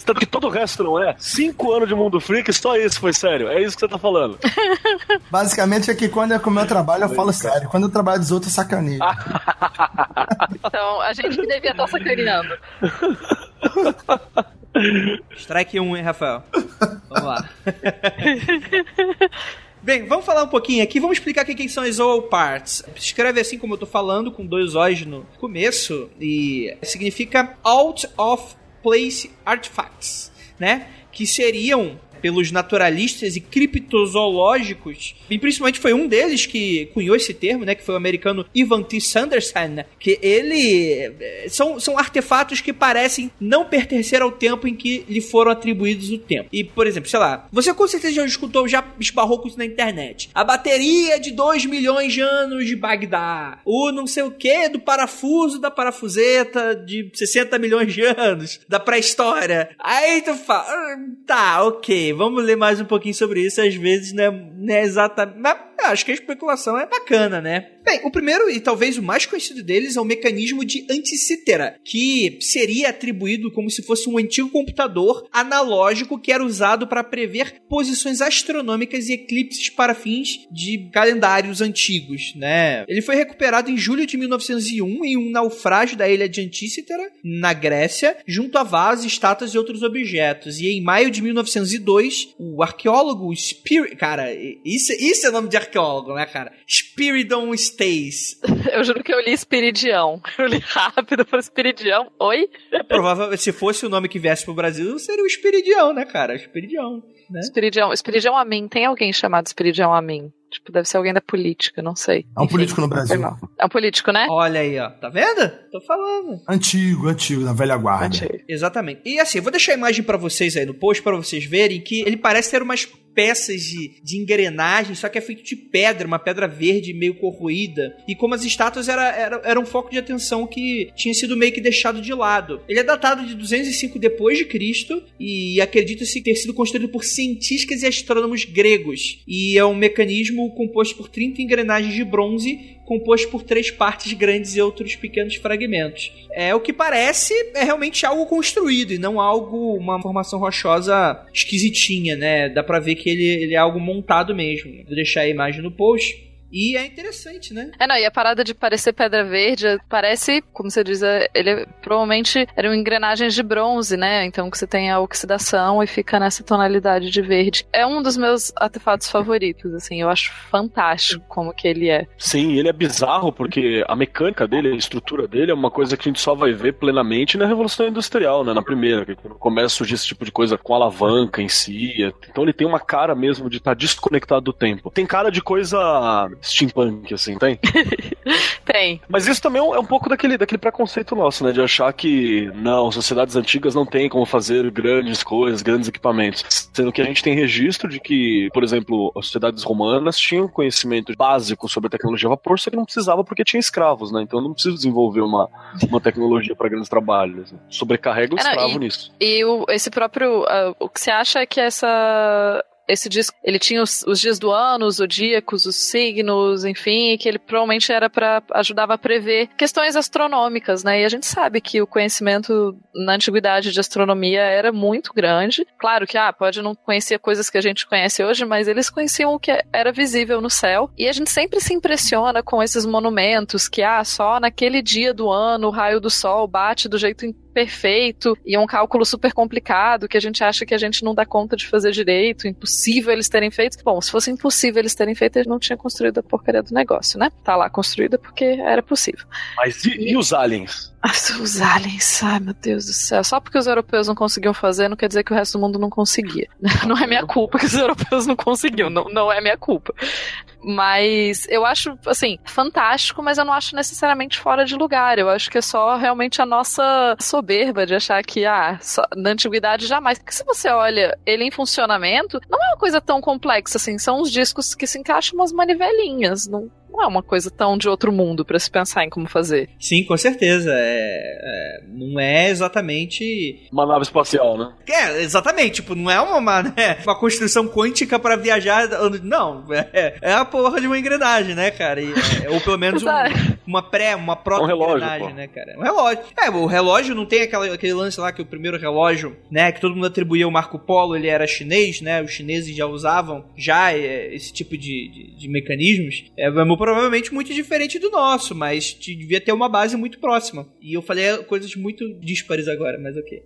Tanto que todo o resto não é. Cinco anos de Mundo Freak, só isso foi sério. É isso que você tá falando.
Basicamente é que quando é com o meu trabalho, eu falo sério. Quando eu trabalho dos outros, eu sacaneio.
então, a gente que devia estar sacaneando.
Strike 1, um, hein, Rafael? Vamos lá. Bem, vamos falar um pouquinho aqui, vamos explicar o que são as all parts. Escreve assim como eu tô falando, com dois O's no começo, e significa out of place artifacts, né? Que seriam pelos naturalistas e criptozoológicos, e principalmente foi um deles que cunhou esse termo, né, que foi o americano Ivan T. Sanderson, que ele eh, são, são artefatos que parecem não pertencer ao tempo em que lhe foram atribuídos o tempo. E, por exemplo, sei lá, você com certeza já escutou, já esbarrou com isso na internet. A bateria de 2 milhões de anos de Bagdá. O não sei o que do parafuso da parafuseta de 60 milhões de anos da pré-história. Aí tu fala, ah, tá, ok, vamos ler mais um pouquinho sobre isso. Às vezes não é, não é exatamente. Mas acho que a especulação é bacana, né? Bem, o primeiro e talvez o mais conhecido deles é o mecanismo de anticítera, que seria atribuído como se fosse um antigo computador analógico que era usado para prever posições astronômicas e eclipses para fins de calendários antigos, né? Ele foi recuperado em julho de 1901 em um naufrágio da ilha de Anticítera, na Grécia, junto a vasos, estátuas e outros objetos. E em maio de 1902, o arqueólogo Spirit, cara, isso, isso é nome de arqueólogo, né, cara? Spiridon Stays.
Eu juro que eu li Espiridião. Eu li rápido para Espiridião. Oi?
É provável, se fosse o nome que viesse pro Brasil, seria o Espiridião, né, cara? Espiridião. Né?
Espiridião. Espiridião Amin. Tem alguém chamado Espiridião Amin? Tipo, deve ser alguém da política, não sei.
É um Enfim, político no Brasil.
É um político, né?
Olha aí, ó. Tá vendo? Tô falando.
Antigo, antigo, da velha guarda.
Antigo. Exatamente. E assim, eu vou deixar a imagem para vocês aí no post para vocês verem que ele parece ter umas peças de, de engrenagem, só que é feito de pedra, uma pedra verde meio corroída. E como as estátuas era, era, era um foco de atenção que tinha sido meio que deixado de lado. Ele é datado de 205 depois de Cristo e acredita-se ter sido construído por cientistas e astrônomos gregos. E é um mecanismo composto por 30 engrenagens de bronze composto por três partes grandes e outros pequenos fragmentos. É o que parece é realmente algo construído e não algo uma formação rochosa esquisitinha, né? Dá para ver que ele, ele é algo montado mesmo. Vou deixar a imagem no post. E é interessante, né?
É, não, e a parada de parecer pedra verde parece, como você diz, é, ele provavelmente eram engrenagens de bronze, né? Então que você tem a oxidação e fica nessa tonalidade de verde. É um dos meus artefatos favoritos, assim, eu acho fantástico como que ele é.
Sim, ele é bizarro porque a mecânica dele, a estrutura dele é uma coisa que a gente só vai ver plenamente na Revolução Industrial, né? Na primeira, que começa a surgir esse tipo de coisa com alavanca em si. Então ele tem uma cara mesmo de estar tá desconectado do tempo. Tem cara de coisa steampunk, assim, tem?
tem.
Mas isso também é um pouco daquele, daquele preconceito nosso, né? De achar que, não, sociedades antigas não têm como fazer grandes coisas, grandes equipamentos. Sendo que a gente tem registro de que, por exemplo, as sociedades romanas tinham conhecimento básico sobre a tecnologia a vapor, só que não precisava porque tinha escravos, né? Então não precisa desenvolver uma, uma tecnologia para grandes trabalhos. Sobrecarrega o é, escravo
e,
nisso.
E o, esse próprio. Uh, o que você acha é que essa esse disco, ele tinha os, os dias do ano, os zodíacos, os signos, enfim, que ele provavelmente era para ajudava a prever questões astronômicas, né? E a gente sabe que o conhecimento na antiguidade de astronomia era muito grande. Claro que ah, pode não conhecer coisas que a gente conhece hoje, mas eles conheciam o que era visível no céu. E a gente sempre se impressiona com esses monumentos que ah, só naquele dia do ano o raio do sol bate do jeito perfeito e é um cálculo super complicado que a gente acha que a gente não dá conta de fazer direito, impossível eles terem feito. Bom, se fosse impossível eles terem feito, eles não tinham construído a porcaria do negócio, né? Tá lá construída porque era possível.
Mas e, e os aliens?
Os aliens, ai meu Deus do céu. Só porque os europeus não conseguiam fazer, não quer dizer que o resto do mundo não conseguia. Não é minha culpa que os europeus não conseguiam, não, não é minha culpa. Mas eu acho, assim, fantástico, mas eu não acho necessariamente fora de lugar. Eu acho que é só realmente a nossa soberba de achar que, ah, só, na antiguidade jamais. Porque se você olha ele em funcionamento, não é uma coisa tão complexa assim. São os discos que se encaixam umas manivelinhas. Não, não é uma coisa tão de outro mundo para se pensar em como fazer.
Sim, com certeza. É, é, não é exatamente.
Uma nave espacial, né?
É, exatamente. Tipo, não é uma, né, uma construção quântica para viajar. Não, é, é, a porra de uma engrenagem, né, cara? E, é, ou pelo menos um, uma pré, uma proto-engrenagem, um né, cara? Um relógio. É, o relógio não tem aquela, aquele lance lá que o primeiro relógio, né, que todo mundo atribuía ao Marco Polo, ele era chinês, né? Os chineses já usavam já é, esse tipo de, de, de mecanismos. É, provavelmente muito diferente do nosso, mas devia ter uma base muito próxima. E eu falei coisas muito díspares agora, mas ok.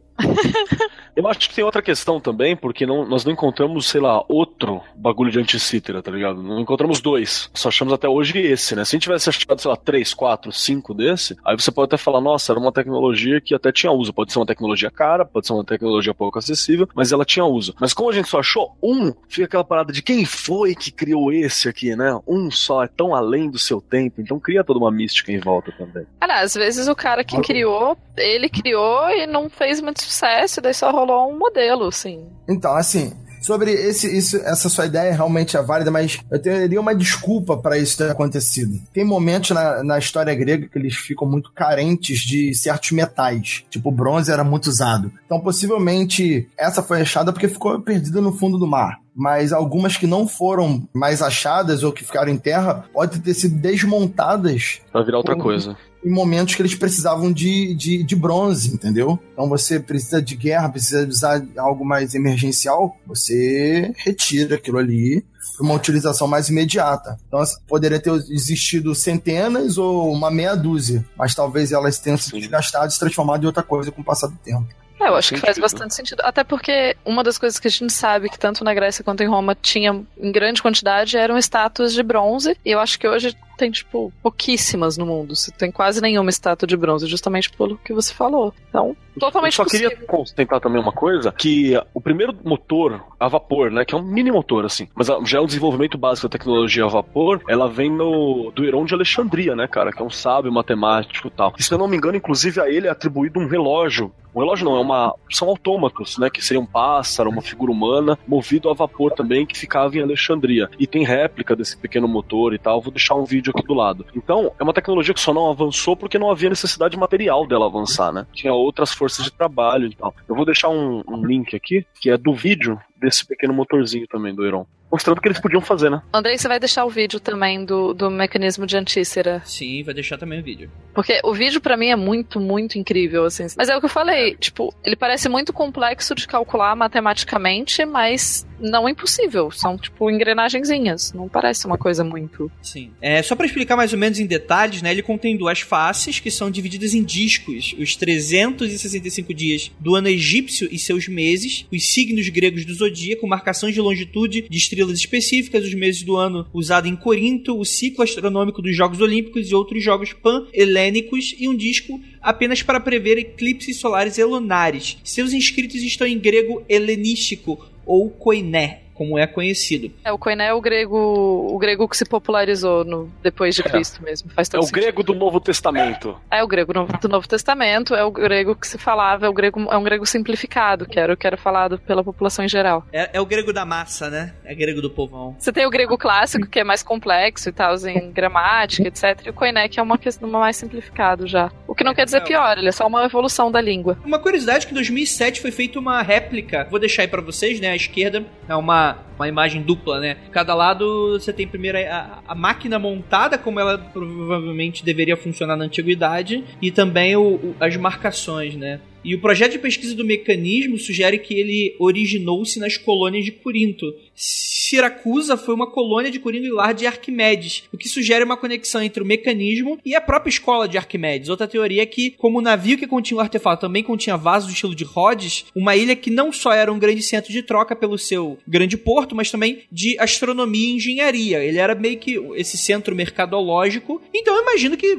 Eu acho que tem outra questão também, porque não, nós não encontramos, sei lá, outro bagulho de anticítera, tá ligado? Não encontramos dois. Só achamos até hoje esse, né? Se a gente tivesse achado, sei lá, três, quatro, cinco desse, aí você pode até falar, nossa, era uma tecnologia que até tinha uso. Pode ser uma tecnologia cara, pode ser uma tecnologia pouco acessível, mas ela tinha uso. Mas como a gente só achou um, fica aquela parada de quem foi que criou esse aqui, né? Um só é tão além do seu tempo, então cria toda uma mística em volta também.
Cara, às vezes o cara que criou, ele criou e não fez muito sucesso, daí só rolou um modelo, assim.
Então, assim, sobre esse, isso, essa sua ideia realmente é válida, mas eu teria uma desculpa para isso ter acontecido. Tem momentos na, na história grega que eles ficam muito carentes de certos metais, tipo o bronze era muito usado. Então, possivelmente, essa foi achada porque ficou perdida no fundo do mar mas algumas que não foram mais achadas ou que ficaram em terra podem ter sido desmontadas.
Pra virar outra coisa
em momentos que eles precisavam de, de, de, bronze, entendeu? Então você precisa de guerra, precisa usar algo mais emergencial, você retira aquilo ali para uma utilização mais imediata. Então poderia ter existido centenas ou uma meia dúzia, mas talvez elas tenham se desgastado e se transformado em outra coisa com o passar do tempo.
É, eu acho que faz bastante sentido. Até porque uma das coisas que a gente sabe que tanto na Grécia quanto em Roma tinha em grande quantidade eram estátuas de bronze. E eu acho que hoje tem, tipo, pouquíssimas no mundo. Você tem quase nenhuma estátua de bronze, justamente pelo que você falou. Então, totalmente
Eu só
possível.
queria constatar também uma coisa, que o primeiro motor a vapor, né, que é um mini motor, assim, mas já é um desenvolvimento básico da tecnologia a vapor, ela vem no, do Heron de Alexandria, né, cara, que é um sábio matemático e tal. E, se eu não me engano, inclusive a ele é atribuído um relógio um relógio não, é uma. São autômatos, né? Que seria um pássaro, uma figura humana, movido a vapor também, que ficava em Alexandria. E tem réplica desse pequeno motor e tal. Vou deixar um vídeo vídeo aqui do lado. Então, é uma tecnologia que só não avançou porque não havia necessidade material dela avançar, né? Tinha outras forças de trabalho e tal. Eu vou deixar um, um link aqui, que é do vídeo desse pequeno motorzinho também do Heron mostrando o que eles podiam fazer, né?
Andrei, você vai deixar o vídeo também do, do mecanismo de antícera?
Sim, vai deixar também o vídeo.
Porque o vídeo para mim é muito, muito incrível, assim. Mas é o que eu falei, tipo, ele parece muito complexo de calcular matematicamente, mas não impossível. São, tipo, engrenagenzinhas. Não parece uma coisa muito.
Sim. É, só para explicar mais ou menos em detalhes, né? Ele contém duas faces que são divididas em discos. Os 365 dias do ano egípcio e seus meses, os signos gregos do zodíaco, marcações de longitude de estrelas estrelas específicas, os meses do ano usado em Corinto, o ciclo astronômico dos Jogos Olímpicos e outros jogos pan-helênicos e um disco apenas para prever eclipses solares e lunares. Seus inscritos estão em grego helenístico ou koiné, como é conhecido.
É, o koiné é o grego, o grego que se popularizou no, depois de é. Cristo mesmo. Faz
todo é o
sentido.
grego do Novo Testamento.
É, é o grego do Novo Testamento, é o grego que se falava, é, o grego, é um grego simplificado, que era o que era falado pela população em geral.
É, é o grego da massa, né? É grego do povão.
Você tem o grego clássico, que é mais complexo e tal, em gramática, etc. E o koiné, que é uma questão mais simplificado já. O que não quer dizer pior, ele é só uma evolução da língua.
Uma curiosidade que em 2007 foi feita uma réplica, vou deixar aí para vocês, né, à esquerda, é uma uma imagem dupla, né? Cada lado você tem primeiro a, a máquina montada, como ela provavelmente deveria funcionar na antiguidade, e também o, o, as marcações, né? E o projeto de pesquisa do mecanismo sugere que ele originou-se nas colônias de Corinto. Siracusa foi uma colônia de Corinto e lar de Arquimedes, o que sugere uma conexão entre o mecanismo e a própria escola de Arquimedes. Outra teoria é que, como o navio que continha o artefato também continha vasos do estilo de Rhodes, uma ilha que não só era um grande centro de troca pelo seu grande porto, mas também de astronomia e engenharia. Ele era meio que esse centro mercadológico. Então eu imagino que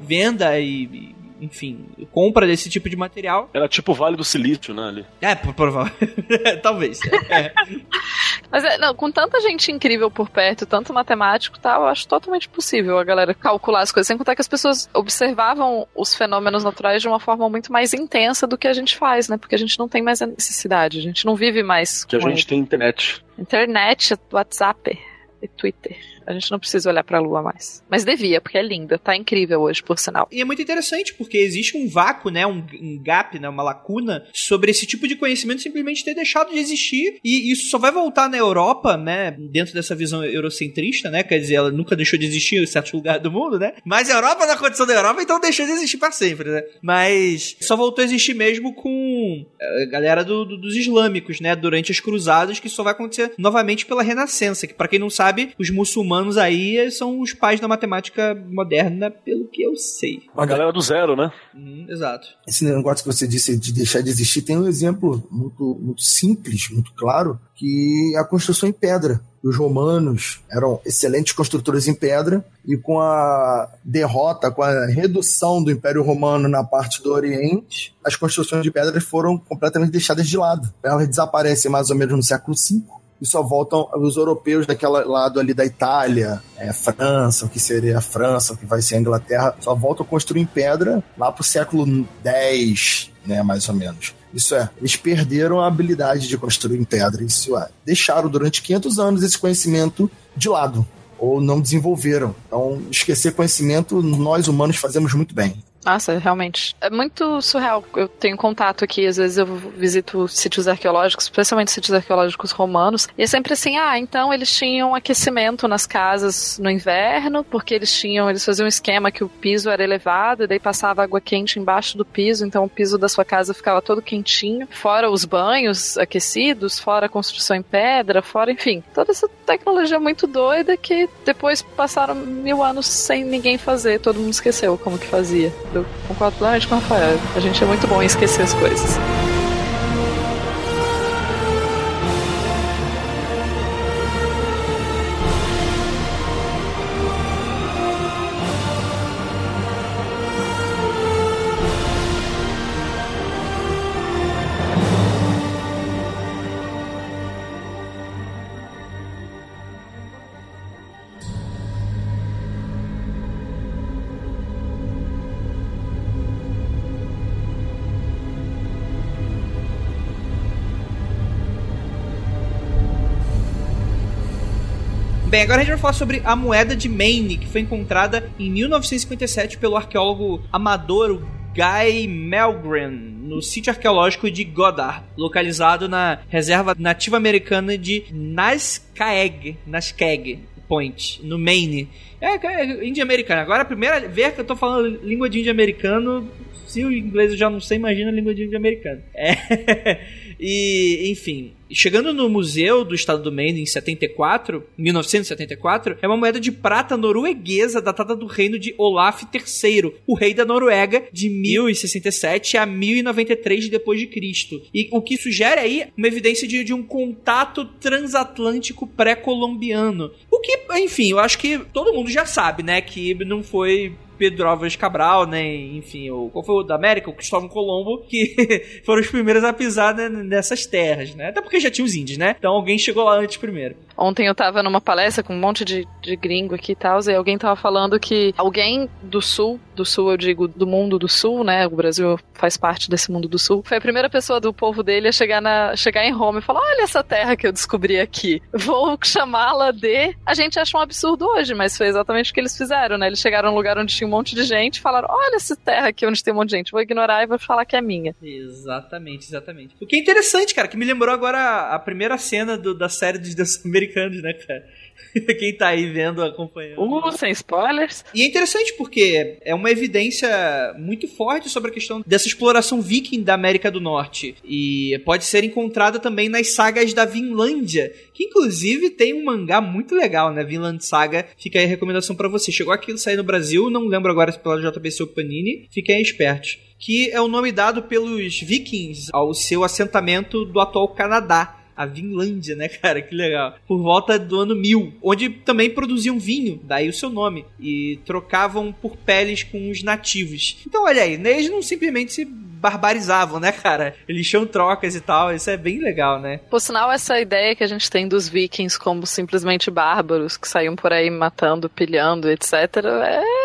venda e enfim, compra desse tipo de material.
Era tipo o Vale do Silício, né? Ali.
É, provável. Talvez. É.
Mas é, não, com tanta gente incrível por perto, tanto matemático e tal, eu acho totalmente possível a galera calcular as coisas. Sem contar que as pessoas observavam os fenômenos naturais de uma forma muito mais intensa do que a gente faz, né? Porque a gente não tem mais a necessidade, a gente não vive mais.
Que a gente ele. tem internet.
Internet, WhatsApp e Twitter. A gente não precisa olhar pra lua mais. Mas devia, porque é linda. Tá incrível hoje, por sinal.
E é muito interessante, porque existe um vácuo, né? Um, um gap, né? Uma lacuna sobre esse tipo de conhecimento simplesmente ter deixado de existir. E isso só vai voltar na Europa, né? Dentro dessa visão eurocentrista, né? Quer dizer, ela nunca deixou de existir em certos lugares do mundo, né? Mas a Europa, na condição da Europa, então deixou de existir para sempre, né? Mas só voltou a existir mesmo com a galera do, do, dos islâmicos, né? Durante as cruzadas, que só vai acontecer novamente pela Renascença. Que, para quem não sabe, os muçulmanos humanos aí são os pais da matemática moderna, pelo que eu sei.
A galera do zero, né?
Hum, exato.
Esse negócio que você disse de deixar de existir tem um exemplo muito, muito simples, muito claro, que é a construção em pedra. Os romanos eram excelentes construtores em pedra e com a derrota, com a redução do Império Romano na parte do Oriente, as construções de pedras foram completamente deixadas de lado. Elas desaparecem mais ou menos no século V e só voltam os europeus daquele lado ali da Itália, é, França, o que seria a França, o que vai ser a Inglaterra, só voltam a construir em pedra lá pro século X, né, mais ou menos. Isso é, eles perderam a habilidade de construir em pedra. Isso é, deixaram durante 500 anos esse conhecimento de lado ou não desenvolveram. Então, esquecer conhecimento, nós humanos fazemos muito bem.
Nossa, realmente. É muito surreal. Eu tenho contato aqui, às vezes eu visito sítios arqueológicos, especialmente sítios arqueológicos romanos, e é sempre assim: ah, então eles tinham aquecimento nas casas no inverno, porque eles tinham, eles faziam um esquema que o piso era elevado, e daí passava água quente embaixo do piso, então o piso da sua casa ficava todo quentinho, fora os banhos aquecidos, fora a construção em pedra, fora, enfim, toda essa tecnologia muito doida que depois passaram mil anos sem ninguém fazer, todo mundo esqueceu como que fazia. Eu concordo com o Rafael. A gente é muito bom em esquecer as coisas.
Bem, agora a gente vai falar sobre a moeda de Maine, que foi encontrada em 1957 pelo arqueólogo amador Guy Melgren, no sítio arqueológico de Goddard, localizado na reserva nativa americana de Nascaeg, Nascaeg Point, no Maine. É, é índia americana. Agora, a primeira vez que eu tô falando língua de índio americano, se o inglês eu já não sei, imagina a língua de índio americano. É. e, enfim, Chegando no museu do estado do Maine em 74, 1974, é uma moeda de prata norueguesa datada do reino de Olaf III, o rei da Noruega de 1067 a 1093 depois de Cristo. E o que sugere aí uma evidência de, de um contato transatlântico pré-colombiano. O que, enfim, eu acho que todo mundo já sabe, né, que não foi Pedro Álvares Cabral, né? Enfim, o, qual foi o da América? O Cristóvão Colombo, que foram os primeiros a pisar nessas terras, né? Até porque já tinha os índios, né? Então alguém chegou lá antes primeiro.
Ontem eu tava numa palestra com um monte de, de gringo aqui e tal, e alguém tava falando que alguém do sul do sul, eu digo do mundo do sul, né? O Brasil faz parte desse mundo do sul. Foi a primeira pessoa do povo dele a chegar, na, chegar em Roma e falar: Olha essa terra que eu descobri aqui. Vou chamá-la de. A gente acha um absurdo hoje, mas foi exatamente o que eles fizeram, né? Eles chegaram num lugar onde tinha um monte de gente falaram: Olha essa terra aqui onde tem um monte de gente. Vou ignorar e vou falar que é minha.
Exatamente, exatamente. O que é interessante, cara, que me lembrou agora a primeira cena do, da série dos Deus Americanos, né, cara? Quem tá aí vendo, acompanhando.
Uh, sem spoilers.
E é interessante porque é uma evidência muito forte sobre a questão dessa exploração viking da América do Norte. E pode ser encontrada também nas sagas da Vinlândia, que inclusive tem um mangá muito legal, né? Vinland Saga. Fica aí a recomendação para você. Chegou aquilo sair no Brasil, não lembro agora se pela JBC ou Panini. Fiquem aí espertos. Que é o nome dado pelos vikings ao seu assentamento do atual Canadá a Vinlândia, né, cara? Que legal. Por volta do ano 1000, onde também produziam vinho, daí o seu nome, e trocavam por peles com os nativos. Então, olha aí, né, eles não simplesmente se barbarizavam, né, cara? Eles tinham trocas e tal, isso é bem legal, né?
Por sinal, essa ideia que a gente tem dos vikings como simplesmente bárbaros que saíam por aí matando, pilhando, etc., é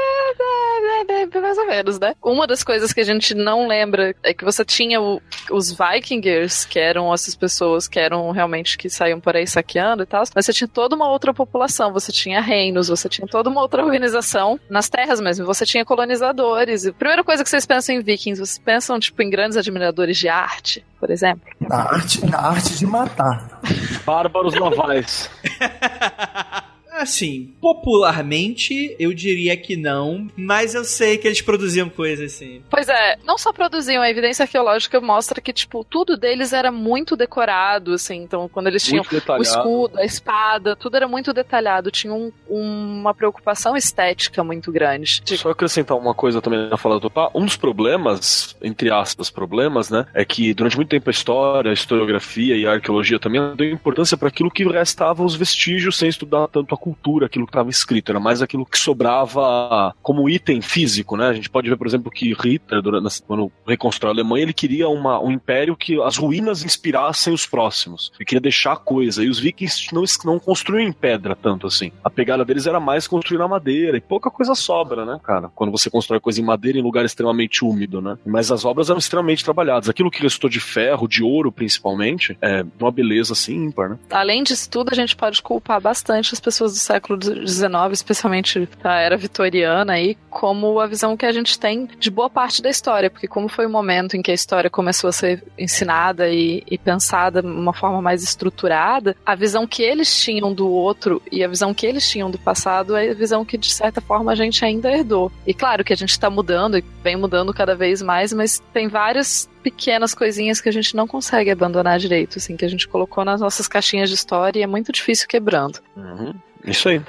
mais ou menos, né? Uma das coisas que a gente não lembra é que você tinha o, os Vikingers, que eram essas pessoas que eram realmente que saíam por aí saqueando e tal, mas você tinha toda uma outra população, você tinha reinos, você tinha toda uma outra organização nas terras mesmo, você tinha colonizadores. a primeira coisa que vocês pensam em vikings, vocês pensam, tipo, em grandes admiradores de arte, por exemplo?
Na arte, na arte de matar.
Bárbaros navais.
Assim, popularmente, eu diria que não, mas eu sei que eles produziam coisas assim.
Pois é, não só produziam, a evidência arqueológica mostra que, tipo, tudo deles era muito decorado, assim, então quando eles tinham o escudo, a espada, tudo era muito detalhado, tinha um, uma preocupação estética muito grande.
Só acrescentar uma coisa também na fala do Topá, um dos problemas, entre aspas, problemas, né, é que durante muito tempo a história, a historiografia e a arqueologia também deu importância para aquilo que restava os vestígios sem estudar tanto a cultura aquilo que estava escrito, era mais aquilo que sobrava como item físico, né? A gente pode ver, por exemplo, que Hitler, durante, quando reconstrói a Alemanha, ele queria uma, um império que as ruínas inspirassem os próximos. Ele queria deixar coisa. E os vikings não, não construíam em pedra tanto assim. A pegada deles era mais construir na madeira. E pouca coisa sobra, né, cara? Quando você constrói coisa em madeira em lugar extremamente úmido, né? Mas as obras eram extremamente trabalhadas. Aquilo que restou de ferro, de ouro principalmente, é uma beleza assim ímpar, né?
Além disso tudo, a gente pode culpar bastante as pessoas do século XIX, especialmente a era vitoriana, aí, como a visão que a gente tem de boa parte da história, porque como foi o momento em que a história começou a ser ensinada e, e pensada de uma forma mais estruturada, a visão que eles tinham do outro e a visão que eles tinham do passado é a visão que, de certa forma, a gente ainda herdou. E claro que a gente está mudando e vem mudando cada vez mais, mas tem várias pequenas coisinhas que a gente não consegue abandonar direito, assim, que a gente colocou nas nossas caixinhas de história e é muito difícil quebrando.
Uhum. Isso aí.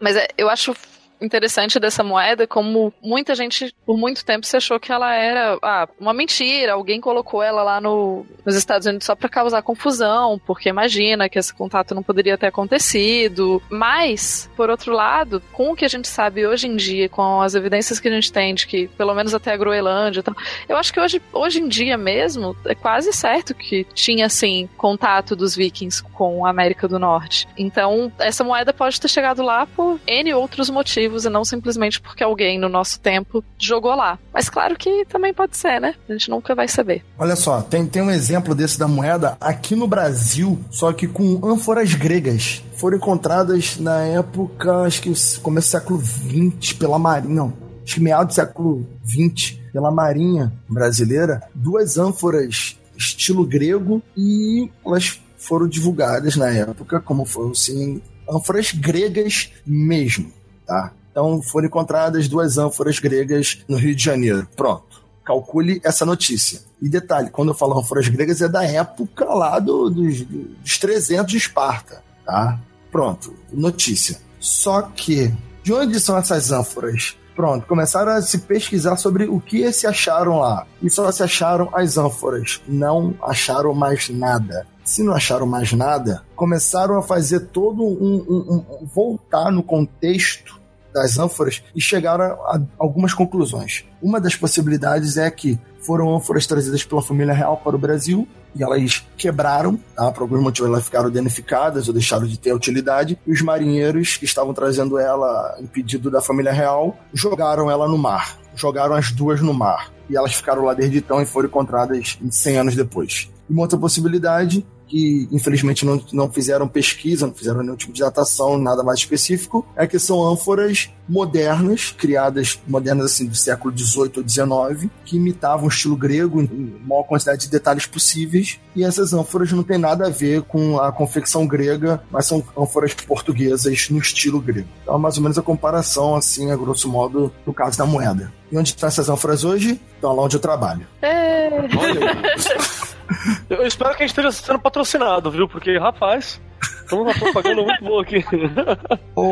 Mas é, eu acho interessante dessa moeda como muita gente por muito tempo se achou que ela era ah, uma mentira, alguém colocou ela lá no, nos Estados Unidos só para causar confusão, porque imagina que esse contato não poderia ter acontecido. Mas, por outro lado, com o que a gente sabe hoje em dia, com as evidências que a gente tem de que pelo menos até a Groenlândia e tal, eu acho que hoje, hoje em dia mesmo é quase certo que tinha assim contato dos vikings com a América do Norte. Então, essa moeda pode ter chegado lá por N outros motivos e não simplesmente porque alguém no nosso tempo jogou lá. Mas claro que também pode ser, né? A gente nunca vai saber.
Olha só, tem, tem um exemplo desse da moeda aqui no Brasil, só que com ânforas gregas. Foram encontradas na época, acho que começo do século XX, pela Marinha. Não, acho que meado do século XX, pela Marinha brasileira, duas ânforas estilo grego e elas foram divulgadas na época como fossem ânforas gregas mesmo, tá? Então foram encontradas duas ânforas gregas no Rio de Janeiro. Pronto. Calcule essa notícia. E detalhe, quando eu falo ânforas gregas, é da época lá do, dos, dos 300 de Esparta. Tá? Pronto, notícia. Só que, de onde são essas ânforas? Pronto, começaram a se pesquisar sobre o que se acharam lá. E só se acharam as ânforas. Não acharam mais nada. Se não acharam mais nada, começaram a fazer todo um, um, um voltar no contexto das ânforas e chegaram a algumas conclusões. Uma das possibilidades é que foram ânforas trazidas pela família real para o Brasil e elas quebraram, tá? por algum motivo elas ficaram danificadas ou deixaram de ter utilidade, e os marinheiros que estavam trazendo ela em pedido da família real jogaram ela no mar. jogaram as duas no mar. E elas ficaram lá desde então e foram encontradas 100 anos depois. Uma outra possibilidade que infelizmente não, não fizeram pesquisa, não fizeram nenhum tipo de datação, nada mais específico, é que são ânforas modernas, criadas modernas assim do século XVIII ou XIX, que imitavam o estilo grego em maior quantidade de detalhes possíveis. E essas ânforas não têm nada a ver com a confecção grega, mas são ânforas portuguesas no estilo grego. Então, é mais ou menos a comparação, assim, a grosso modo, do caso da moeda. E onde estão essas ânforas hoje? Estão lá onde eu trabalho.
É.
Eu espero que a gente esteja sendo patrocinado, viu? Porque, rapaz, estamos uma propaganda muito boa aqui.
Pô,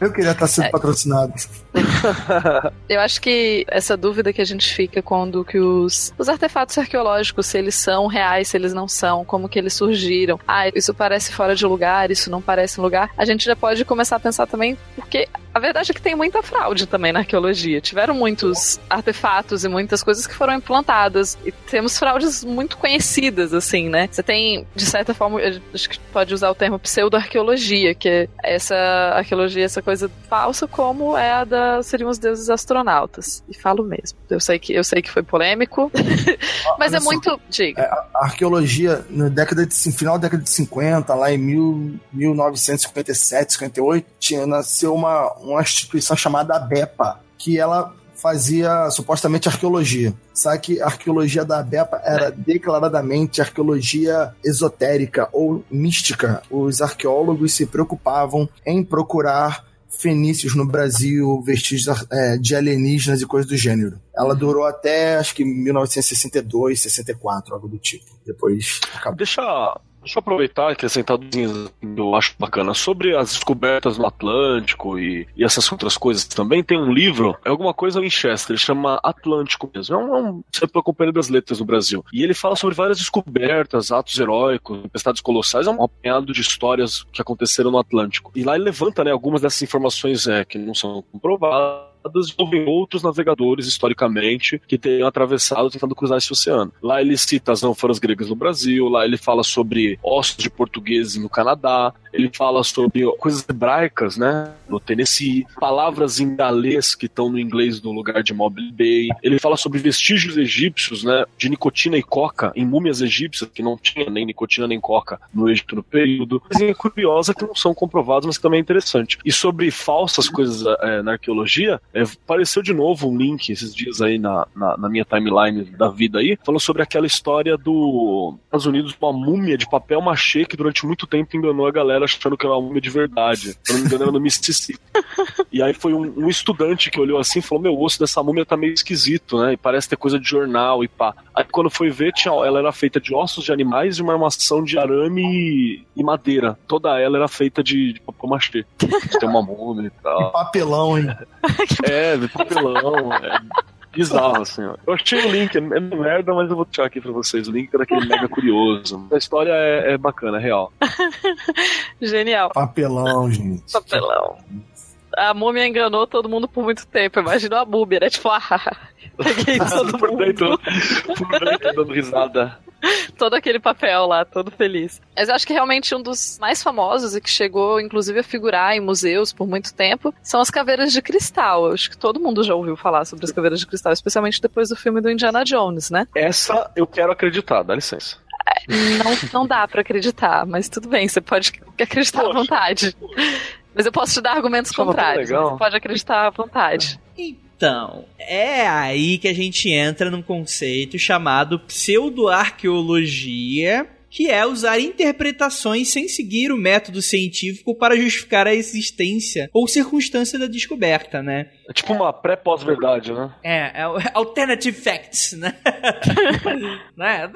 eu queria estar sendo patrocinado.
Eu acho que essa dúvida que a gente fica quando que os, os artefatos arqueológicos, se eles são reais, se eles não são, como que eles surgiram. Ah, isso parece fora de lugar, isso não parece um lugar. A gente já pode começar a pensar também, porque a verdade é que tem muita fraude também na arqueologia. Tiveram muitos artefatos e muitas coisas que foram implantadas. E temos fraudes muito conhecidas, assim, né? Você tem, de certa forma, acho que pode usar o termo pseudo-arqueologia, que é essa arqueologia, essa coisa falsa, como é a da seriam os deuses astronautas. E falo mesmo. Eu sei que, eu sei que foi polêmico, mas é muito. Diga.
É, a arqueologia, na década de, final da década de 50, lá em mil, 1957, 58, tinha, nasceu uma, uma instituição chamada ABEPA, que ela fazia supostamente arqueologia. Só que a arqueologia da ABEPA era declaradamente arqueologia esotérica ou mística. Os arqueólogos se preocupavam em procurar fenícios no Brasil, vestígios é, de alienígenas e coisas do gênero. Ela durou até, acho que 1962, 64, algo do tipo. Depois acabou.
Deixa Deixa eu aproveitar e acrescentar que eu acho bacana. Sobre as descobertas no Atlântico e, e, essas outras coisas também, tem um livro, é alguma coisa Winchester, ele chama Atlântico mesmo. É um, é um sempre Companhia das Letras no Brasil. E ele fala sobre várias descobertas, atos heróicos, tempestades colossais, é um apanhado de histórias que aconteceram no Atlântico. E lá ele levanta né, algumas dessas informações é, que não são comprovadas envolvem outros navegadores, historicamente, que tenham atravessado tentando cruzar esse oceano. Lá ele cita as ânforas gregas no Brasil, lá ele fala sobre ossos de portugueses no Canadá, ele fala sobre coisas hebraicas, né, no Tennessee, palavras em galês que estão no inglês no lugar de Mobile Bay. Ele fala sobre vestígios egípcios, né, de nicotina e coca em múmias egípcias, que não tinha nem nicotina nem coca no Egito no período. Coisa curiosa que não são comprovadas, mas que também é interessante. E sobre falsas coisas é, na arqueologia, é, apareceu de novo um link esses dias aí na, na, na, minha timeline da vida aí, falou sobre aquela história do Estados Unidos, uma múmia de papel machê que durante muito tempo enganou a galera achando que era uma múmia de verdade. Se não me engano, era no Mississippi. e aí foi um, um, estudante que olhou assim e falou: Meu, o osso dessa múmia tá meio esquisito, né? E parece ter coisa de jornal e pá. Aí quando foi ver, tinha, ela era feita de ossos de animais e uma armação de arame e madeira. Toda ela era feita de, de papel machê. Tem uma múmia e tal.
Papelão, hein?
É, papelão. É bizarro, assim, ó. Eu achei o link, é merda, mas eu vou deixar aqui pra vocês. O link é daquele mega curioso. A história é, é bacana, é real.
Genial.
Papelão, gente.
Papelão. A múmia enganou todo mundo por muito tempo. Imagina a múmia, né? Tipo, ah, peguei todo
por dentro, por dentro dando risada.
todo aquele papel lá, todo feliz. Mas eu acho que realmente um dos mais famosos e que chegou, inclusive, a figurar em museus por muito tempo são as caveiras de cristal. Eu acho que todo mundo já ouviu falar sobre as caveiras de cristal, especialmente depois do filme do Indiana Jones, né?
Essa eu quero acreditar, dá licença.
Não, não dá para acreditar, mas tudo bem, você pode acreditar Poxa. à vontade. Mas eu posso te dar argumentos contrários. Você pode acreditar à vontade.
Então, é aí que a gente entra num conceito chamado pseudoarqueologia, que é usar interpretações sem seguir o método científico para justificar a existência ou circunstância da descoberta, né?
É tipo uma pré-pós-verdade, né?
É, é alternative facts, né? né?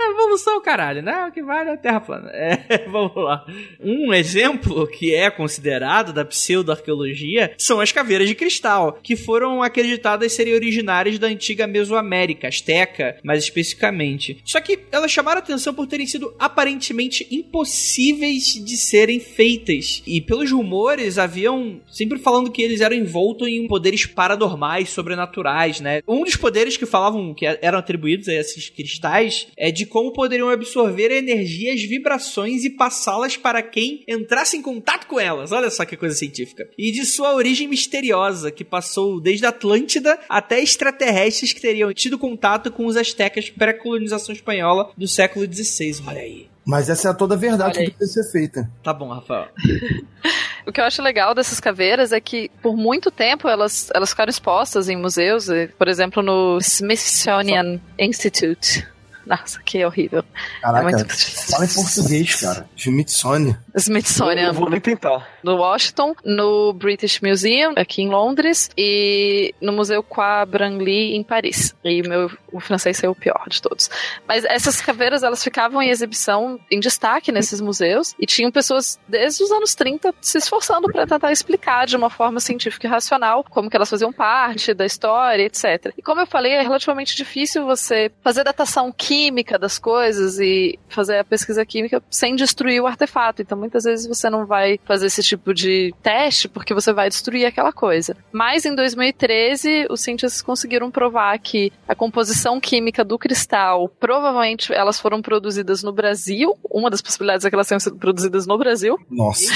É evolução, caralho, né? O que vale é a Terra plana. É, vamos lá. Um exemplo que é considerado da pseudo-arqueologia são as caveiras de cristal, que foram acreditadas serem originárias da antiga Mesoamérica, Azteca, mais especificamente. Só que elas chamaram atenção por terem sido aparentemente impossíveis de serem feitas. E pelos rumores, haviam sempre falando que eles eram envoltos em poderes paranormais, sobrenaturais, né? Um dos poderes que falavam que eram atribuídos a esses cristais é de como poderiam absorver a energia, as vibrações e passá-las para quem entrasse em contato com elas. Olha só que coisa científica. E de sua origem misteriosa, que passou desde a Atlântida até extraterrestres que teriam tido contato com os astecas pré-colonização espanhola do século XVI. Olha aí.
Mas essa é a toda a verdade que deve ser feita.
Tá bom, Rafael.
O que eu acho legal dessas caveiras é que, por muito tempo, elas, elas ficaram expostas em museus, por exemplo, no Smithsonian Institute. Nossa, que horrível. É
Caraca,
muito...
fala em português, cara. Smithsonian.
Eu
Smithsonian.
não vou nem tentar.
no Washington, no British Museum, aqui em Londres, e no Museu Croix Branly, em Paris. E meu, o francês é o pior de todos. Mas essas caveiras, elas ficavam em exibição, em destaque nesses museus, e tinham pessoas desde os anos 30 se esforçando para tentar explicar de uma forma científica e racional como que elas faziam parte da história, etc. E como eu falei, é relativamente difícil você fazer datação química das coisas e fazer a pesquisa química sem destruir o artefato. Então, muitas vezes você não vai fazer esse tipo de teste porque você vai destruir aquela coisa. Mas em 2013, os cientistas conseguiram provar que a composição química do cristal, provavelmente elas foram produzidas no Brasil. Uma das possibilidades é que elas tenham sido produzidas no Brasil.
Nossa.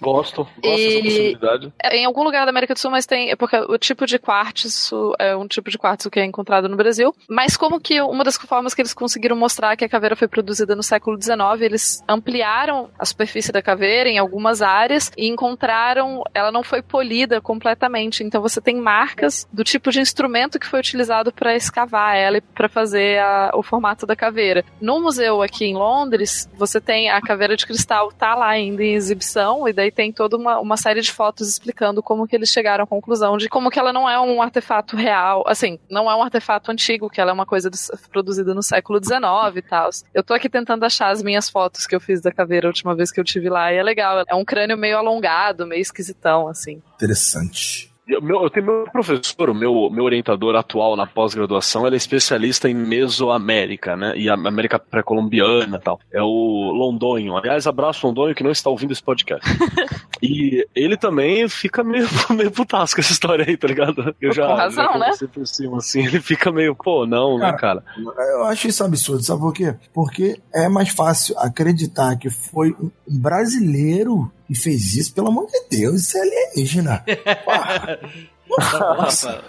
Gosto. Gosto
E-
dessa possibilidade.
É, Em algum lugar da América do Sul, mas tem. É porque o tipo de quartzo é um tipo de quartzo que é encontrado no Brasil. Mas como que uma das formas que eles conseguiram mostrar que a caveira foi produzida no século XIX, eles ampliaram a superfície da caveira em algumas áreas e encontraram. Ela não foi polida completamente. Então você tem marcas do tipo de instrumento que foi utilizado para escavar ela e para fazer a- o formato da caveira. No museu aqui em Londres, você tem a caveira de cristal, tá lá ainda em exibição, e daí tem toda uma, uma série de fotos explicando como que eles chegaram à conclusão de como que ela não é um artefato real, assim, não é um artefato antigo, que ela é uma coisa do- produzida no século XIX e tal. Eu tô aqui tentando achar as minhas fotos que eu fiz da caveira a última vez que eu tive lá, e é legal. É um crânio meio alongado, meio esquisitão, assim.
Interessante.
Eu, meu- eu tenho meu professor, o meu, meu orientador atual na pós-graduação, ele é especialista em Mesoamérica, né? E a América pré-colombiana e tal. É o Londonho. Aliás, abraço Londonho que não está ouvindo esse podcast. e ele também fica meio, meio putasco com essa história aí, tá ligado? Eu já,
Com razão,
já
né?
por cima, assim, ele fica meio, pô, não, né, cara?
Eu acho isso absurdo, sabe por quê? Porque é mais fácil acreditar que foi um brasileiro que fez isso, pelo amor de Deus, isso é alienígena. Porra,
Nossa.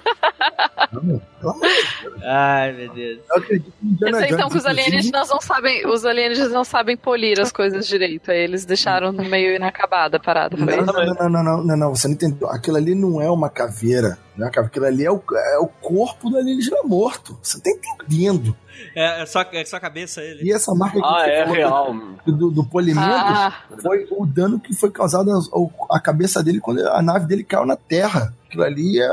não, pelo amor de Deus.
Ai, meu Deus.
Eu acredito em Indiana
então que os alienígenas não sabem, os alienígenas não sabem polir as coisas direito, aí eles deixaram meio inacabada a parada.
Não, não, não, não, não, não, não, você não entendeu. Aquilo ali não é uma caveira. É uma caveira. Aquilo ali é o, é o corpo do alienígena morto. Você tá entendendo.
É, é só, é só a cabeça ele.
E essa marca que
Ah,
você
é
falou
real.
Do, do, do polimento
Ah,
foi o dano que foi causado à cabeça dele quando a nave dele caiu na Terra. Aquilo ali é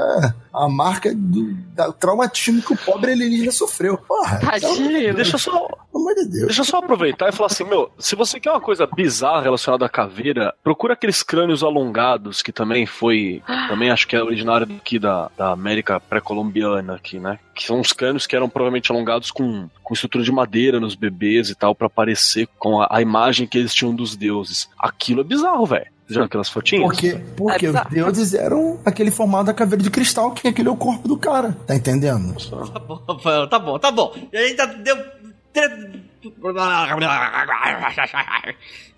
a marca do da traumatismo que o pobre alienígena sofreu. Porra,
tadinho.
Deixa eu só,
pelo amor de Deus.
Deixa eu só aproveitar e falar assim, meu, se você quer uma coisa bizarra relacionada à caveira, procura aqueles crânios alongados, que também foi, também acho que é originário aqui da, da América pré-colombiana aqui, né? Que são uns crânios que eram provavelmente alongados com, com estrutura de madeira nos bebês e tal, pra parecer com a, a imagem que eles tinham dos deuses. Aquilo é bizarro, velho. Vocês viram aquelas fotinhas?
Porque, porque
É
os deuses eram aquele formato da caveira de cristal, que aquele é o corpo do cara. Tá entendendo?
Tá bom, Rafael, tá bom, tá bom. E a gente tá, deu.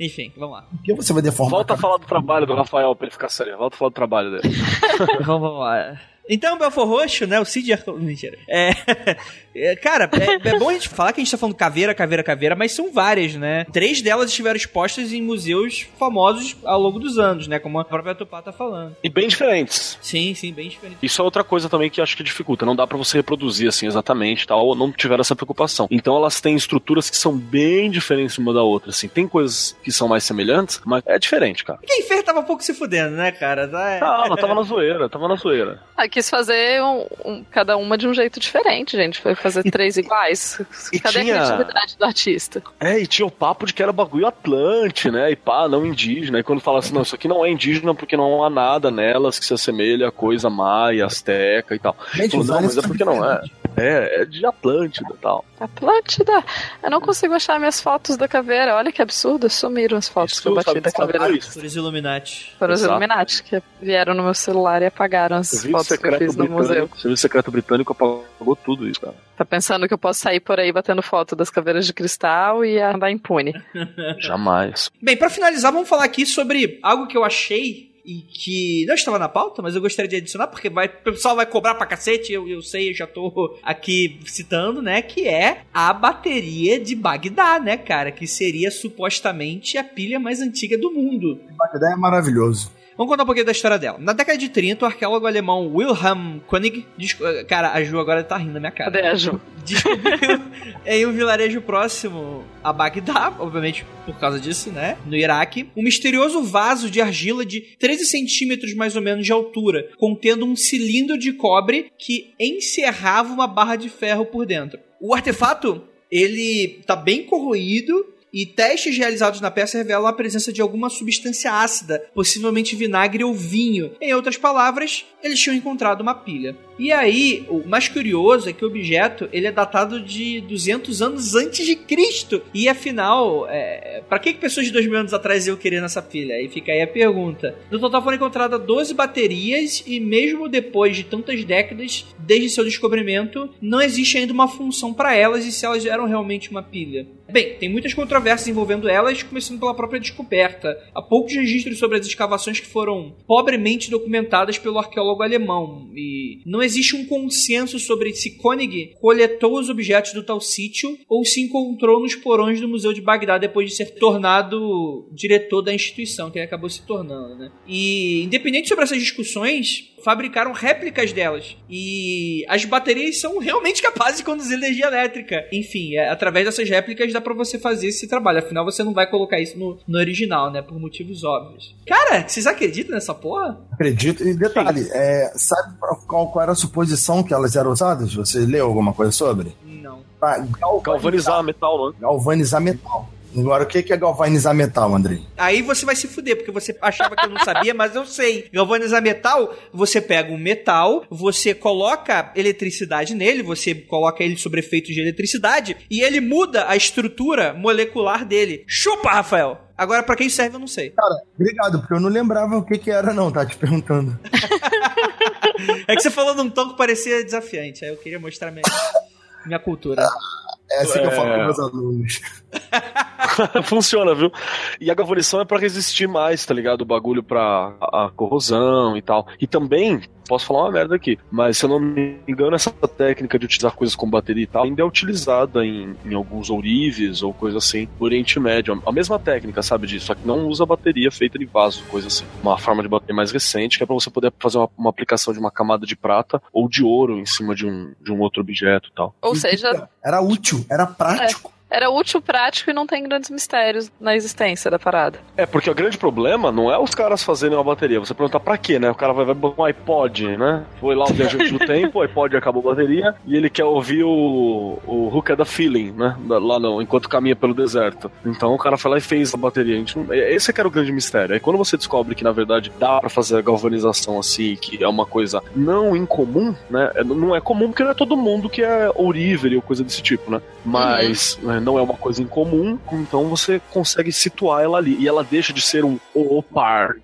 Enfim, vamos lá.
Por que você vai deformar?
Volta a
a
falar do trabalho do Rafael pra ele ficar sério. Volta a falar do trabalho dele.
vamos, vamos lá. Então, Belfor Roxo, né? O Cid. Ar- Mentira. É, é, cara, é, é bom a gente falar que a gente tá falando caveira, caveira, caveira, mas são várias, né? Três delas estiveram expostas em museus famosos ao longo dos anos, né? Como a própria Tupá tá falando.
E bem diferentes.
Sim, sim, bem diferente.
Isso é outra coisa também que acho que dificulta. Não dá pra você reproduzir assim exatamente, tal, ou não tiver essa preocupação. Então elas têm estruturas que são bem diferentes uma da outra, assim. Tem coisas que são mais semelhantes, mas é diferente, cara.
Quem fez tava um pouco se fudendo, né, cara? Tá, é.
Tava, tava na zoeira, tava na zoeira.
Ah, quis fazer um- um- cada uma de um jeito diferente, gente. Foi fazer três iguais.
e
Cadê
tinha-
a criatividade do artista?
É, e tinha o papo de que era bagulho Atlante, né? E pá, não indígena. E quando fala assim, não, isso aqui não é indígena porque não há nada nelas que se assemelhe a coisa maia, asteca e tal.
Gente,
Falou, não, mas é porque não é. É, é de Atlântida e tal.
Atlântida! Eu não consigo achar minhas fotos da caveira. Olha que absurdo, sumiram as fotos
Isso,
que eu bati
sabe-
da caveira.
Por os Illuminati.
Foram os. Illuminati que vieram no meu celular e apagaram as fotos que eu
secreto
fiz no museu.
Serviço secreto britânico apagou tudo isso, cara.
Tá pensando que eu posso sair por aí batendo foto das caveiras de cristal e andar impune.
Jamais.
Bem, pra finalizar, vamos falar aqui sobre algo que eu achei e que não estava na pauta, mas eu gostaria de adicionar, porque vai, o pessoal vai cobrar pra cacete, eu, eu sei, eu já tô aqui citando, né? Que é a bateria de Bagdá, né, cara? Que seria supostamente a pilha mais antiga do mundo.
Bagdá é maravilhoso.
Vamos contar um pouquinho da história dela. Na década de 30, o arqueólogo alemão Wilhelm Koenig. Cara, a Ju agora tá rindo na minha cara.
Cadê a Ju?
descobriu em um vilarejo próximo a Bagdá, obviamente por causa disso, né? No Iraque, um misterioso vaso de argila de 13 centímetros mais ou menos de altura, contendo um cilindro de cobre que encerrava uma barra de ferro por dentro. O artefato, ele tá bem corroído e testes realizados na peça revelam a presença de alguma substância ácida, possivelmente vinagre ou vinho. Em outras palavras, eles tinham encontrado uma pilha. E aí, o mais curioso é que o objeto ele é datado de 200 anos antes de Cristo. E afinal, é, para que, que pessoas de 2 mil anos atrás iam querer nessa pilha? Aí fica aí a pergunta. No total foram encontradas 12 baterias e mesmo depois de tantas décadas desde seu descobrimento, não existe ainda uma função para elas e se elas eram realmente uma pilha. Bem, tem muitas controvérsias envolvendo elas, começando pela própria descoberta. Há poucos registros sobre as escavações que foram pobremente documentadas pelo arqueólogo alemão, e não existe um consenso sobre se Koenig coletou os objetos do tal sítio ou se encontrou nos porões do Museu de Bagdá depois de ser tornado diretor da instituição, que ele acabou se tornando, né? E independente sobre essas discussões, fabricaram réplicas delas. E as baterias são realmente capazes de conduzir energia elétrica. Enfim, é, através dessas réplicas dá pra você fazer esse trabalho. Afinal, você não vai colocar isso no, no original, né? Por motivos óbvios. Cara, vocês acreditam nessa porra?
Acredito. E detalhe, é, sabe qual, qual era a suposição que elas eram usadas? Você leu alguma coisa sobre?
Não.
Pra
Galvanizar metal, né?
Galvanizar metal. Agora, o que que é galvanizar metal, Andrei?
Aí você vai se fuder, porque você achava que eu não sabia, mas eu sei. Galvanizar metal, você pega um metal, você coloca eletricidade nele, você coloca ele sob efeitos de eletricidade, e ele muda a estrutura molecular dele. Chupa, Rafael! Agora, pra quem serve, eu não sei.
Cara, obrigado, porque eu não lembrava o que que era não, tá te perguntando.
É que você falou num tom que parecia desafiante, aí eu queria mostrar minha, minha cultura.
É assim que eu
É.
falo com meus alunos.
Funciona, viu? E a galvanização é pra resistir mais, tá ligado? O bagulho pra a corrosão e tal. E também, posso falar uma merda aqui, mas se eu não me engano, essa técnica de utilizar coisas com bateria e tal ainda é utilizada em, em alguns ourives ou coisa assim no Oriente Médio. A mesma técnica, sabe disso? Só que não usa bateria feita de vaso, coisa assim. Uma forma de bateria mais recente que é pra você poder fazer uma, uma aplicação de uma camada de prata ou de ouro em cima de um, de um outro objeto e tal.
Ou seja,
Era útil, era prático.
Era útil, prático e não tem grandes mistérios na existência da parada.
É, porque o grande problema não é os caras fazerem uma bateria. Você pergunta pra quê, né? O cara vai, vai um iPod, né? Foi lá o viajante do tempo, o iPod acabou a bateria, e ele quer ouvir o, o Hook the Feeling, né? Da- Lá não, enquanto caminha pelo deserto. Então o cara foi lá e fez a bateria. A gente é- esse é que era o grande mistério. Aí quando você descobre que, na verdade, dá pra fazer a galvanização assim, que é uma coisa não incomum, né? É- Não é comum porque não é todo mundo que é ourivery ou coisa desse tipo, né? Mas né, não é uma coisa incomum, então você consegue situar ela ali. E ela deixa de ser um opart.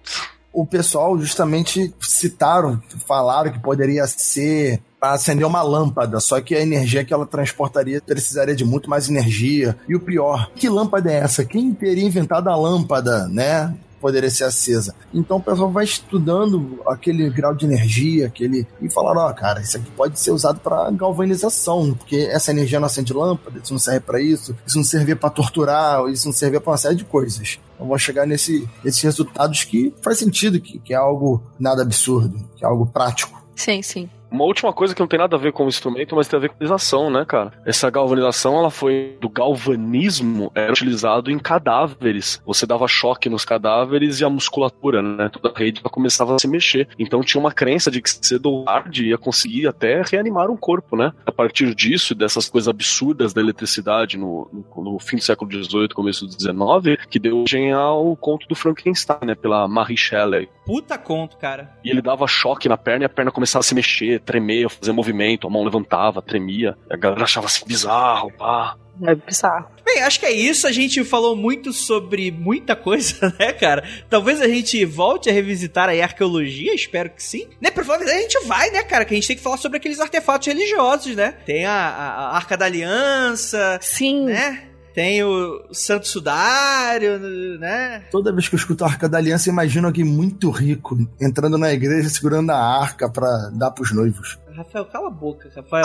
O pessoal justamente citaram, falaram que poderia ser acender uma lâmpada, só que a energia que ela transportaria precisaria de muito mais energia. E o pior, que lâmpada é essa? Quem teria inventado a lâmpada, né? Poderia ser acesa. Então o pessoal vai estudando aquele grau de energia, aquele. E falaram: ó, cara, isso aqui pode ser usado para galvanização, porque essa energia não acende lâmpada, isso não serve para isso, isso não servia para torturar, isso não servia para uma série de coisas. Então vão chegar nesse, nesses resultados que faz sentido, que, que é algo nada absurdo, que é algo prático.
Sim, sim.
Uma última coisa que não tem nada a ver com o instrumento, mas tem a ver com a utilização, né, cara? Essa galvanização, ela foi do galvanismo, era utilizado em cadáveres. Você dava choque nos cadáveres e a musculatura, né? Toda a rede começava a se mexer. Então tinha uma crença de que cedo ou tarde ia conseguir até reanimar um corpo, né? A partir disso, dessas coisas absurdas da eletricidade no, no, no fim do século XVIII, começo do XIX, que deu origem ao conto do Frankenstein, né? Pela Marie Shelley.
Puta conto, cara.
E ele dava choque na perna e a perna começava a se mexer, tremer, fazer movimento, a mão levantava, tremia. A galera achava assim bizarro, pá.
É bizarro.
Bem, acho que é isso. A gente falou muito sobre muita coisa, né, cara? Talvez a gente volte a revisitar aí a arqueologia, espero que sim. Né, provavelmente a gente vai, né, cara? Que a gente tem que falar sobre aqueles artefatos religiosos, né? Tem a, a, a Arca da Aliança,
Sim.
né? Tem o Santo Sudário, né?
Toda vez que eu escuto a Arca da Aliança, imagino alguém muito rico entrando na igreja segurando a arca pra dar pros noivos.
Rafael, cala a boca, Rafael.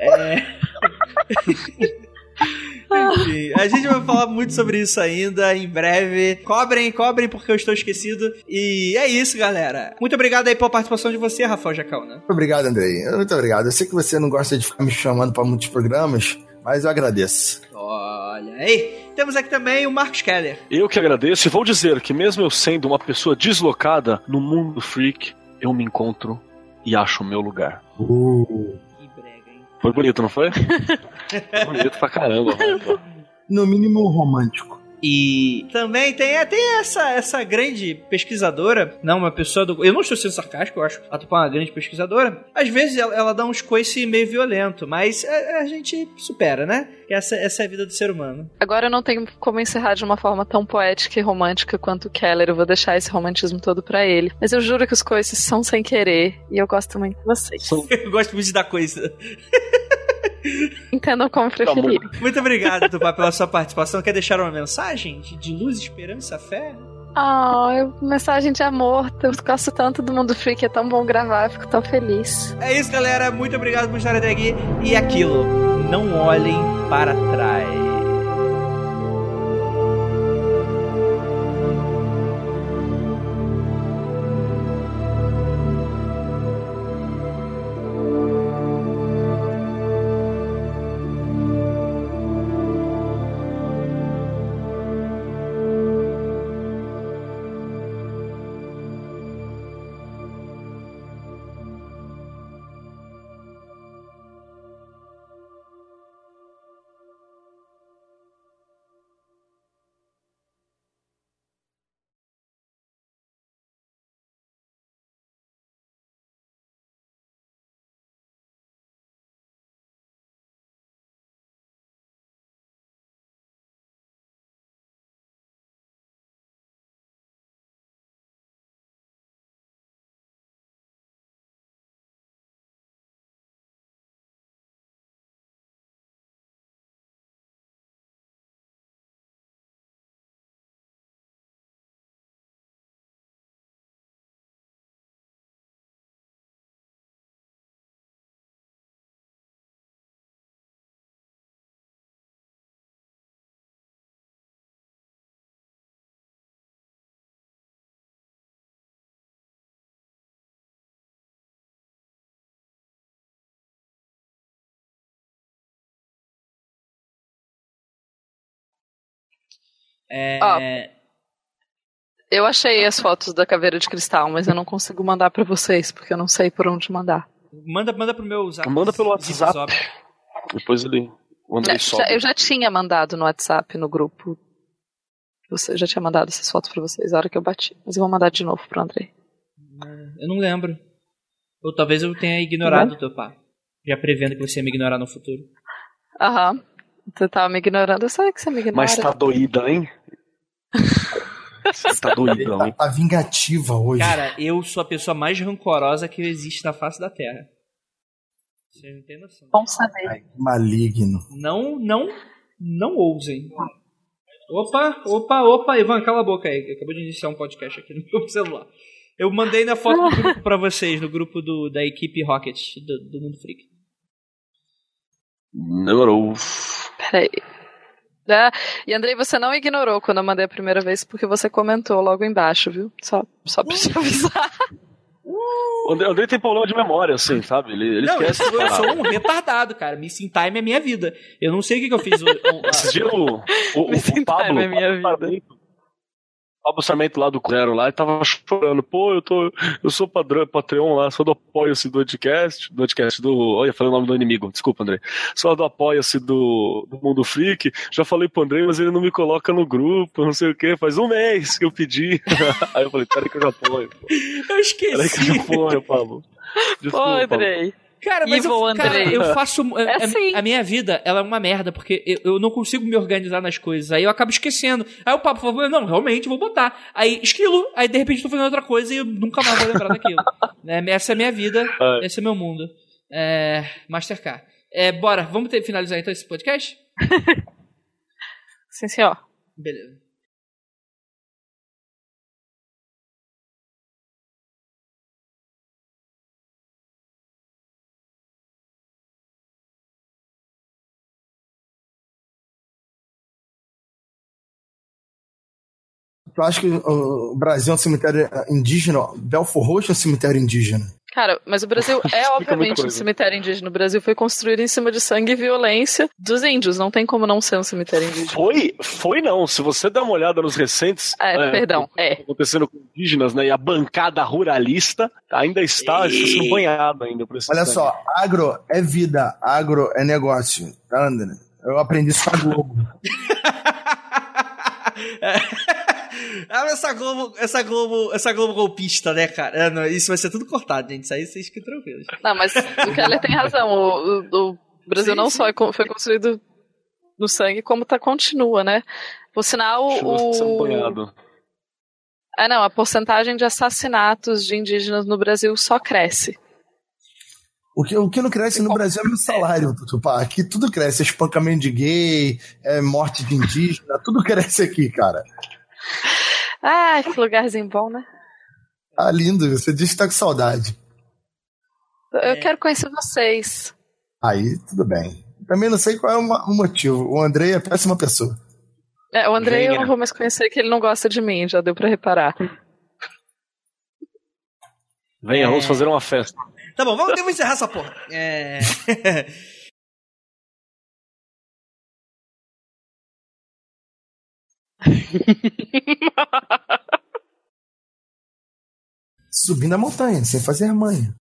É. Enfim, a gente vai falar muito sobre isso ainda em breve. Cobrem, cobrem porque eu estou esquecido. E é isso, galera. Muito obrigado aí pela participação de você, Rafael Jacal, né?
Muito obrigado, Andrei. Muito obrigado. Eu sei que você não gosta de ficar me chamando pra muitos programas, mas eu agradeço.
Olha aí. Temos aqui também o Marcos Keller.
Eu que agradeço e vou dizer que mesmo eu sendo uma pessoa deslocada no mundo freak, eu me encontro e acho o meu lugar.
Uh.
Que brega, hein?
Foi bonito, não foi? Foi bonito pra caramba, mano.
No mínimo romântico.
E também tem, é, tem essa, essa grande pesquisadora, não uma pessoa do. Eu não estou sendo sarcástico, eu acho a Tupã uma grande pesquisadora. Às vezes ela, ela dá uns coices meio violento, mas a, a gente supera, né? Essa, essa é a vida do ser humano.
Agora eu não tenho como encerrar de uma forma tão poética e romântica quanto o Keller. Eu vou deixar esse romantismo todo pra ele. Mas eu juro que os coices são sem querer. E eu gosto muito de vocês.
Eu gosto muito de dar coisa.
Entendam como preferir.
Muito obrigado, Tupá, pela sua participação. Quer deixar uma mensagem de, de luz, esperança, fé?
Ah, eu- mensagem de amor. Eu gosto tanto do Mundo Freak. É tão bom gravar. Eu fico tão feliz.
É isso, galera. Muito obrigado por estarem até aqui. E aquilo, não olhem para trás. É.
Ó. Eu achei as fotos da caveira de cristal, mas eu não consigo mandar pra vocês, porque eu não sei por onde mandar.
Manda, manda pro meu zap.
Manda pelo WhatsApp. Depois ele. O sobe.
eu já tinha mandado no WhatsApp, no grupo. Você já tinha mandado essas fotos pra vocês, a hora que eu bati. Mas eu vou mandar de novo pro Andrei.
Eu não lembro. Ou talvez eu tenha ignorado o teu pá. Já prevendo que você ia me ignorar no futuro.
Aham. Você tava me ignorando, eu sei que você me ignora.
Mas tá doída, hein? Você tá doidão, hein?
Tá vingativa hoje.
Cara, eu sou a pessoa mais rancorosa que existe na face da Terra. Você não tem noção.
Bom saber.
Ai, que maligno.
Não, não, não ousem. Opa, opa, opa, Ivan, cala a boca aí. Acabou de iniciar um podcast aqui no meu celular. Eu mandei na foto do grupo pra vocês, no grupo do, da equipe Rocket, do, do Mundo Freak.
Demorou.
Peraí. Ah, e Andrei, você não ignorou quando eu mandei a primeira vez, porque você comentou logo embaixo, viu? Só, só pra te avisar.
O Andrei, tem problema de memória, assim, sabe? Ele, ele
não, eu
esquece.
sou, eu
de
sou um retardado, cara. Missing Time é minha vida. Eu não sei o que, que eu fiz.
Esse dia o, o, o,
Missing
o Pablo.
time é minha vida.
Pablo Sarmento lá do Zero lá e tava chorando. Pô, eu tô. Eu sou padrão, Patreon lá, sou do apoio-se do podcast. Do podcast do. Olha, falei o nome do inimigo. Desculpa, André. Sou do apoio-se do, do Mundo Freak. Já falei pro André, mas ele não me coloca no grupo, não sei o que. Faz um mês que eu pedi. Aí eu falei, peraí que eu já apoio. Pô.
Eu esqueci.
Peraí que eu já apoio, Pablo.
Pô, Andrei.
Cara, mas
Evil
eu, cara, eu faço. a-
É
a,
assim.
a minha vida, ela é uma merda, porque eu, eu não consigo me organizar nas coisas. Aí eu acabo esquecendo. Aí o papo falou, não, realmente, vou botar. Aí esquilo, aí de repente tô fazendo outra coisa e eu nunca mais vou lembrar daquilo. Né, Essa é a minha vida,
É.
esse é meu mundo. É. Master K. É, bora, vamos ter, finalizar então esse podcast?
Sim, senhor.
Beleza.
Eu acho que o Brasil é um cemitério indígena. Belfor Roxo é um cemitério indígena.
Cara, mas o Brasil é obviamente um cemitério indígena. O Brasil foi construído em cima de sangue e violência dos índios. Não tem como não ser um cemitério indígena.
Foi, foi não. Se você der uma olhada nos recentes.
É, perdão, é.
Acontecendo com indígenas, né? E a bancada ruralista ainda está, está sendo banhada ainda por esse
Olha
sangue.
só, agro é vida, agro é negócio. Tá, André? Eu aprendi isso com a Globo.
Ah, essa Globo, essa Globo, essa Globo golpista, né, cara? É, não, isso vai ser tudo cortado, gente. Isso aí vocês que tranquilos.
Não, mas o Keller tem razão. O, o- o Brasil
Sim,
não
sim.
só é foi construído no sangue, como tá, continua, né? Por sinal,
sendo
o. É, não, a porcentagem de assassinatos de indígenas no Brasil só cresce.
O que, o que não cresce no Brasil é meu salário, Tutupá. Aqui tudo cresce. Espancamento de gay, é morte de indígena, tudo cresce aqui, cara.
Ah, que lugarzinho bom, né?
Ah, lindo. Você disse que tá com saudade.
Eu
É.
quero conhecer vocês.
Aí, tudo bem. Também não sei qual é o mo- o motivo. O André é péssima pessoa.
É, o André eu
Venha.
não vou mais conhecer, que ele não gosta de mim, já deu pra reparar.
Venha,
É.
vamos fazer uma festa.
Tá bom, vamos, vamos encerrar essa porra. É.
Subindo a montanha, sem fazer manha.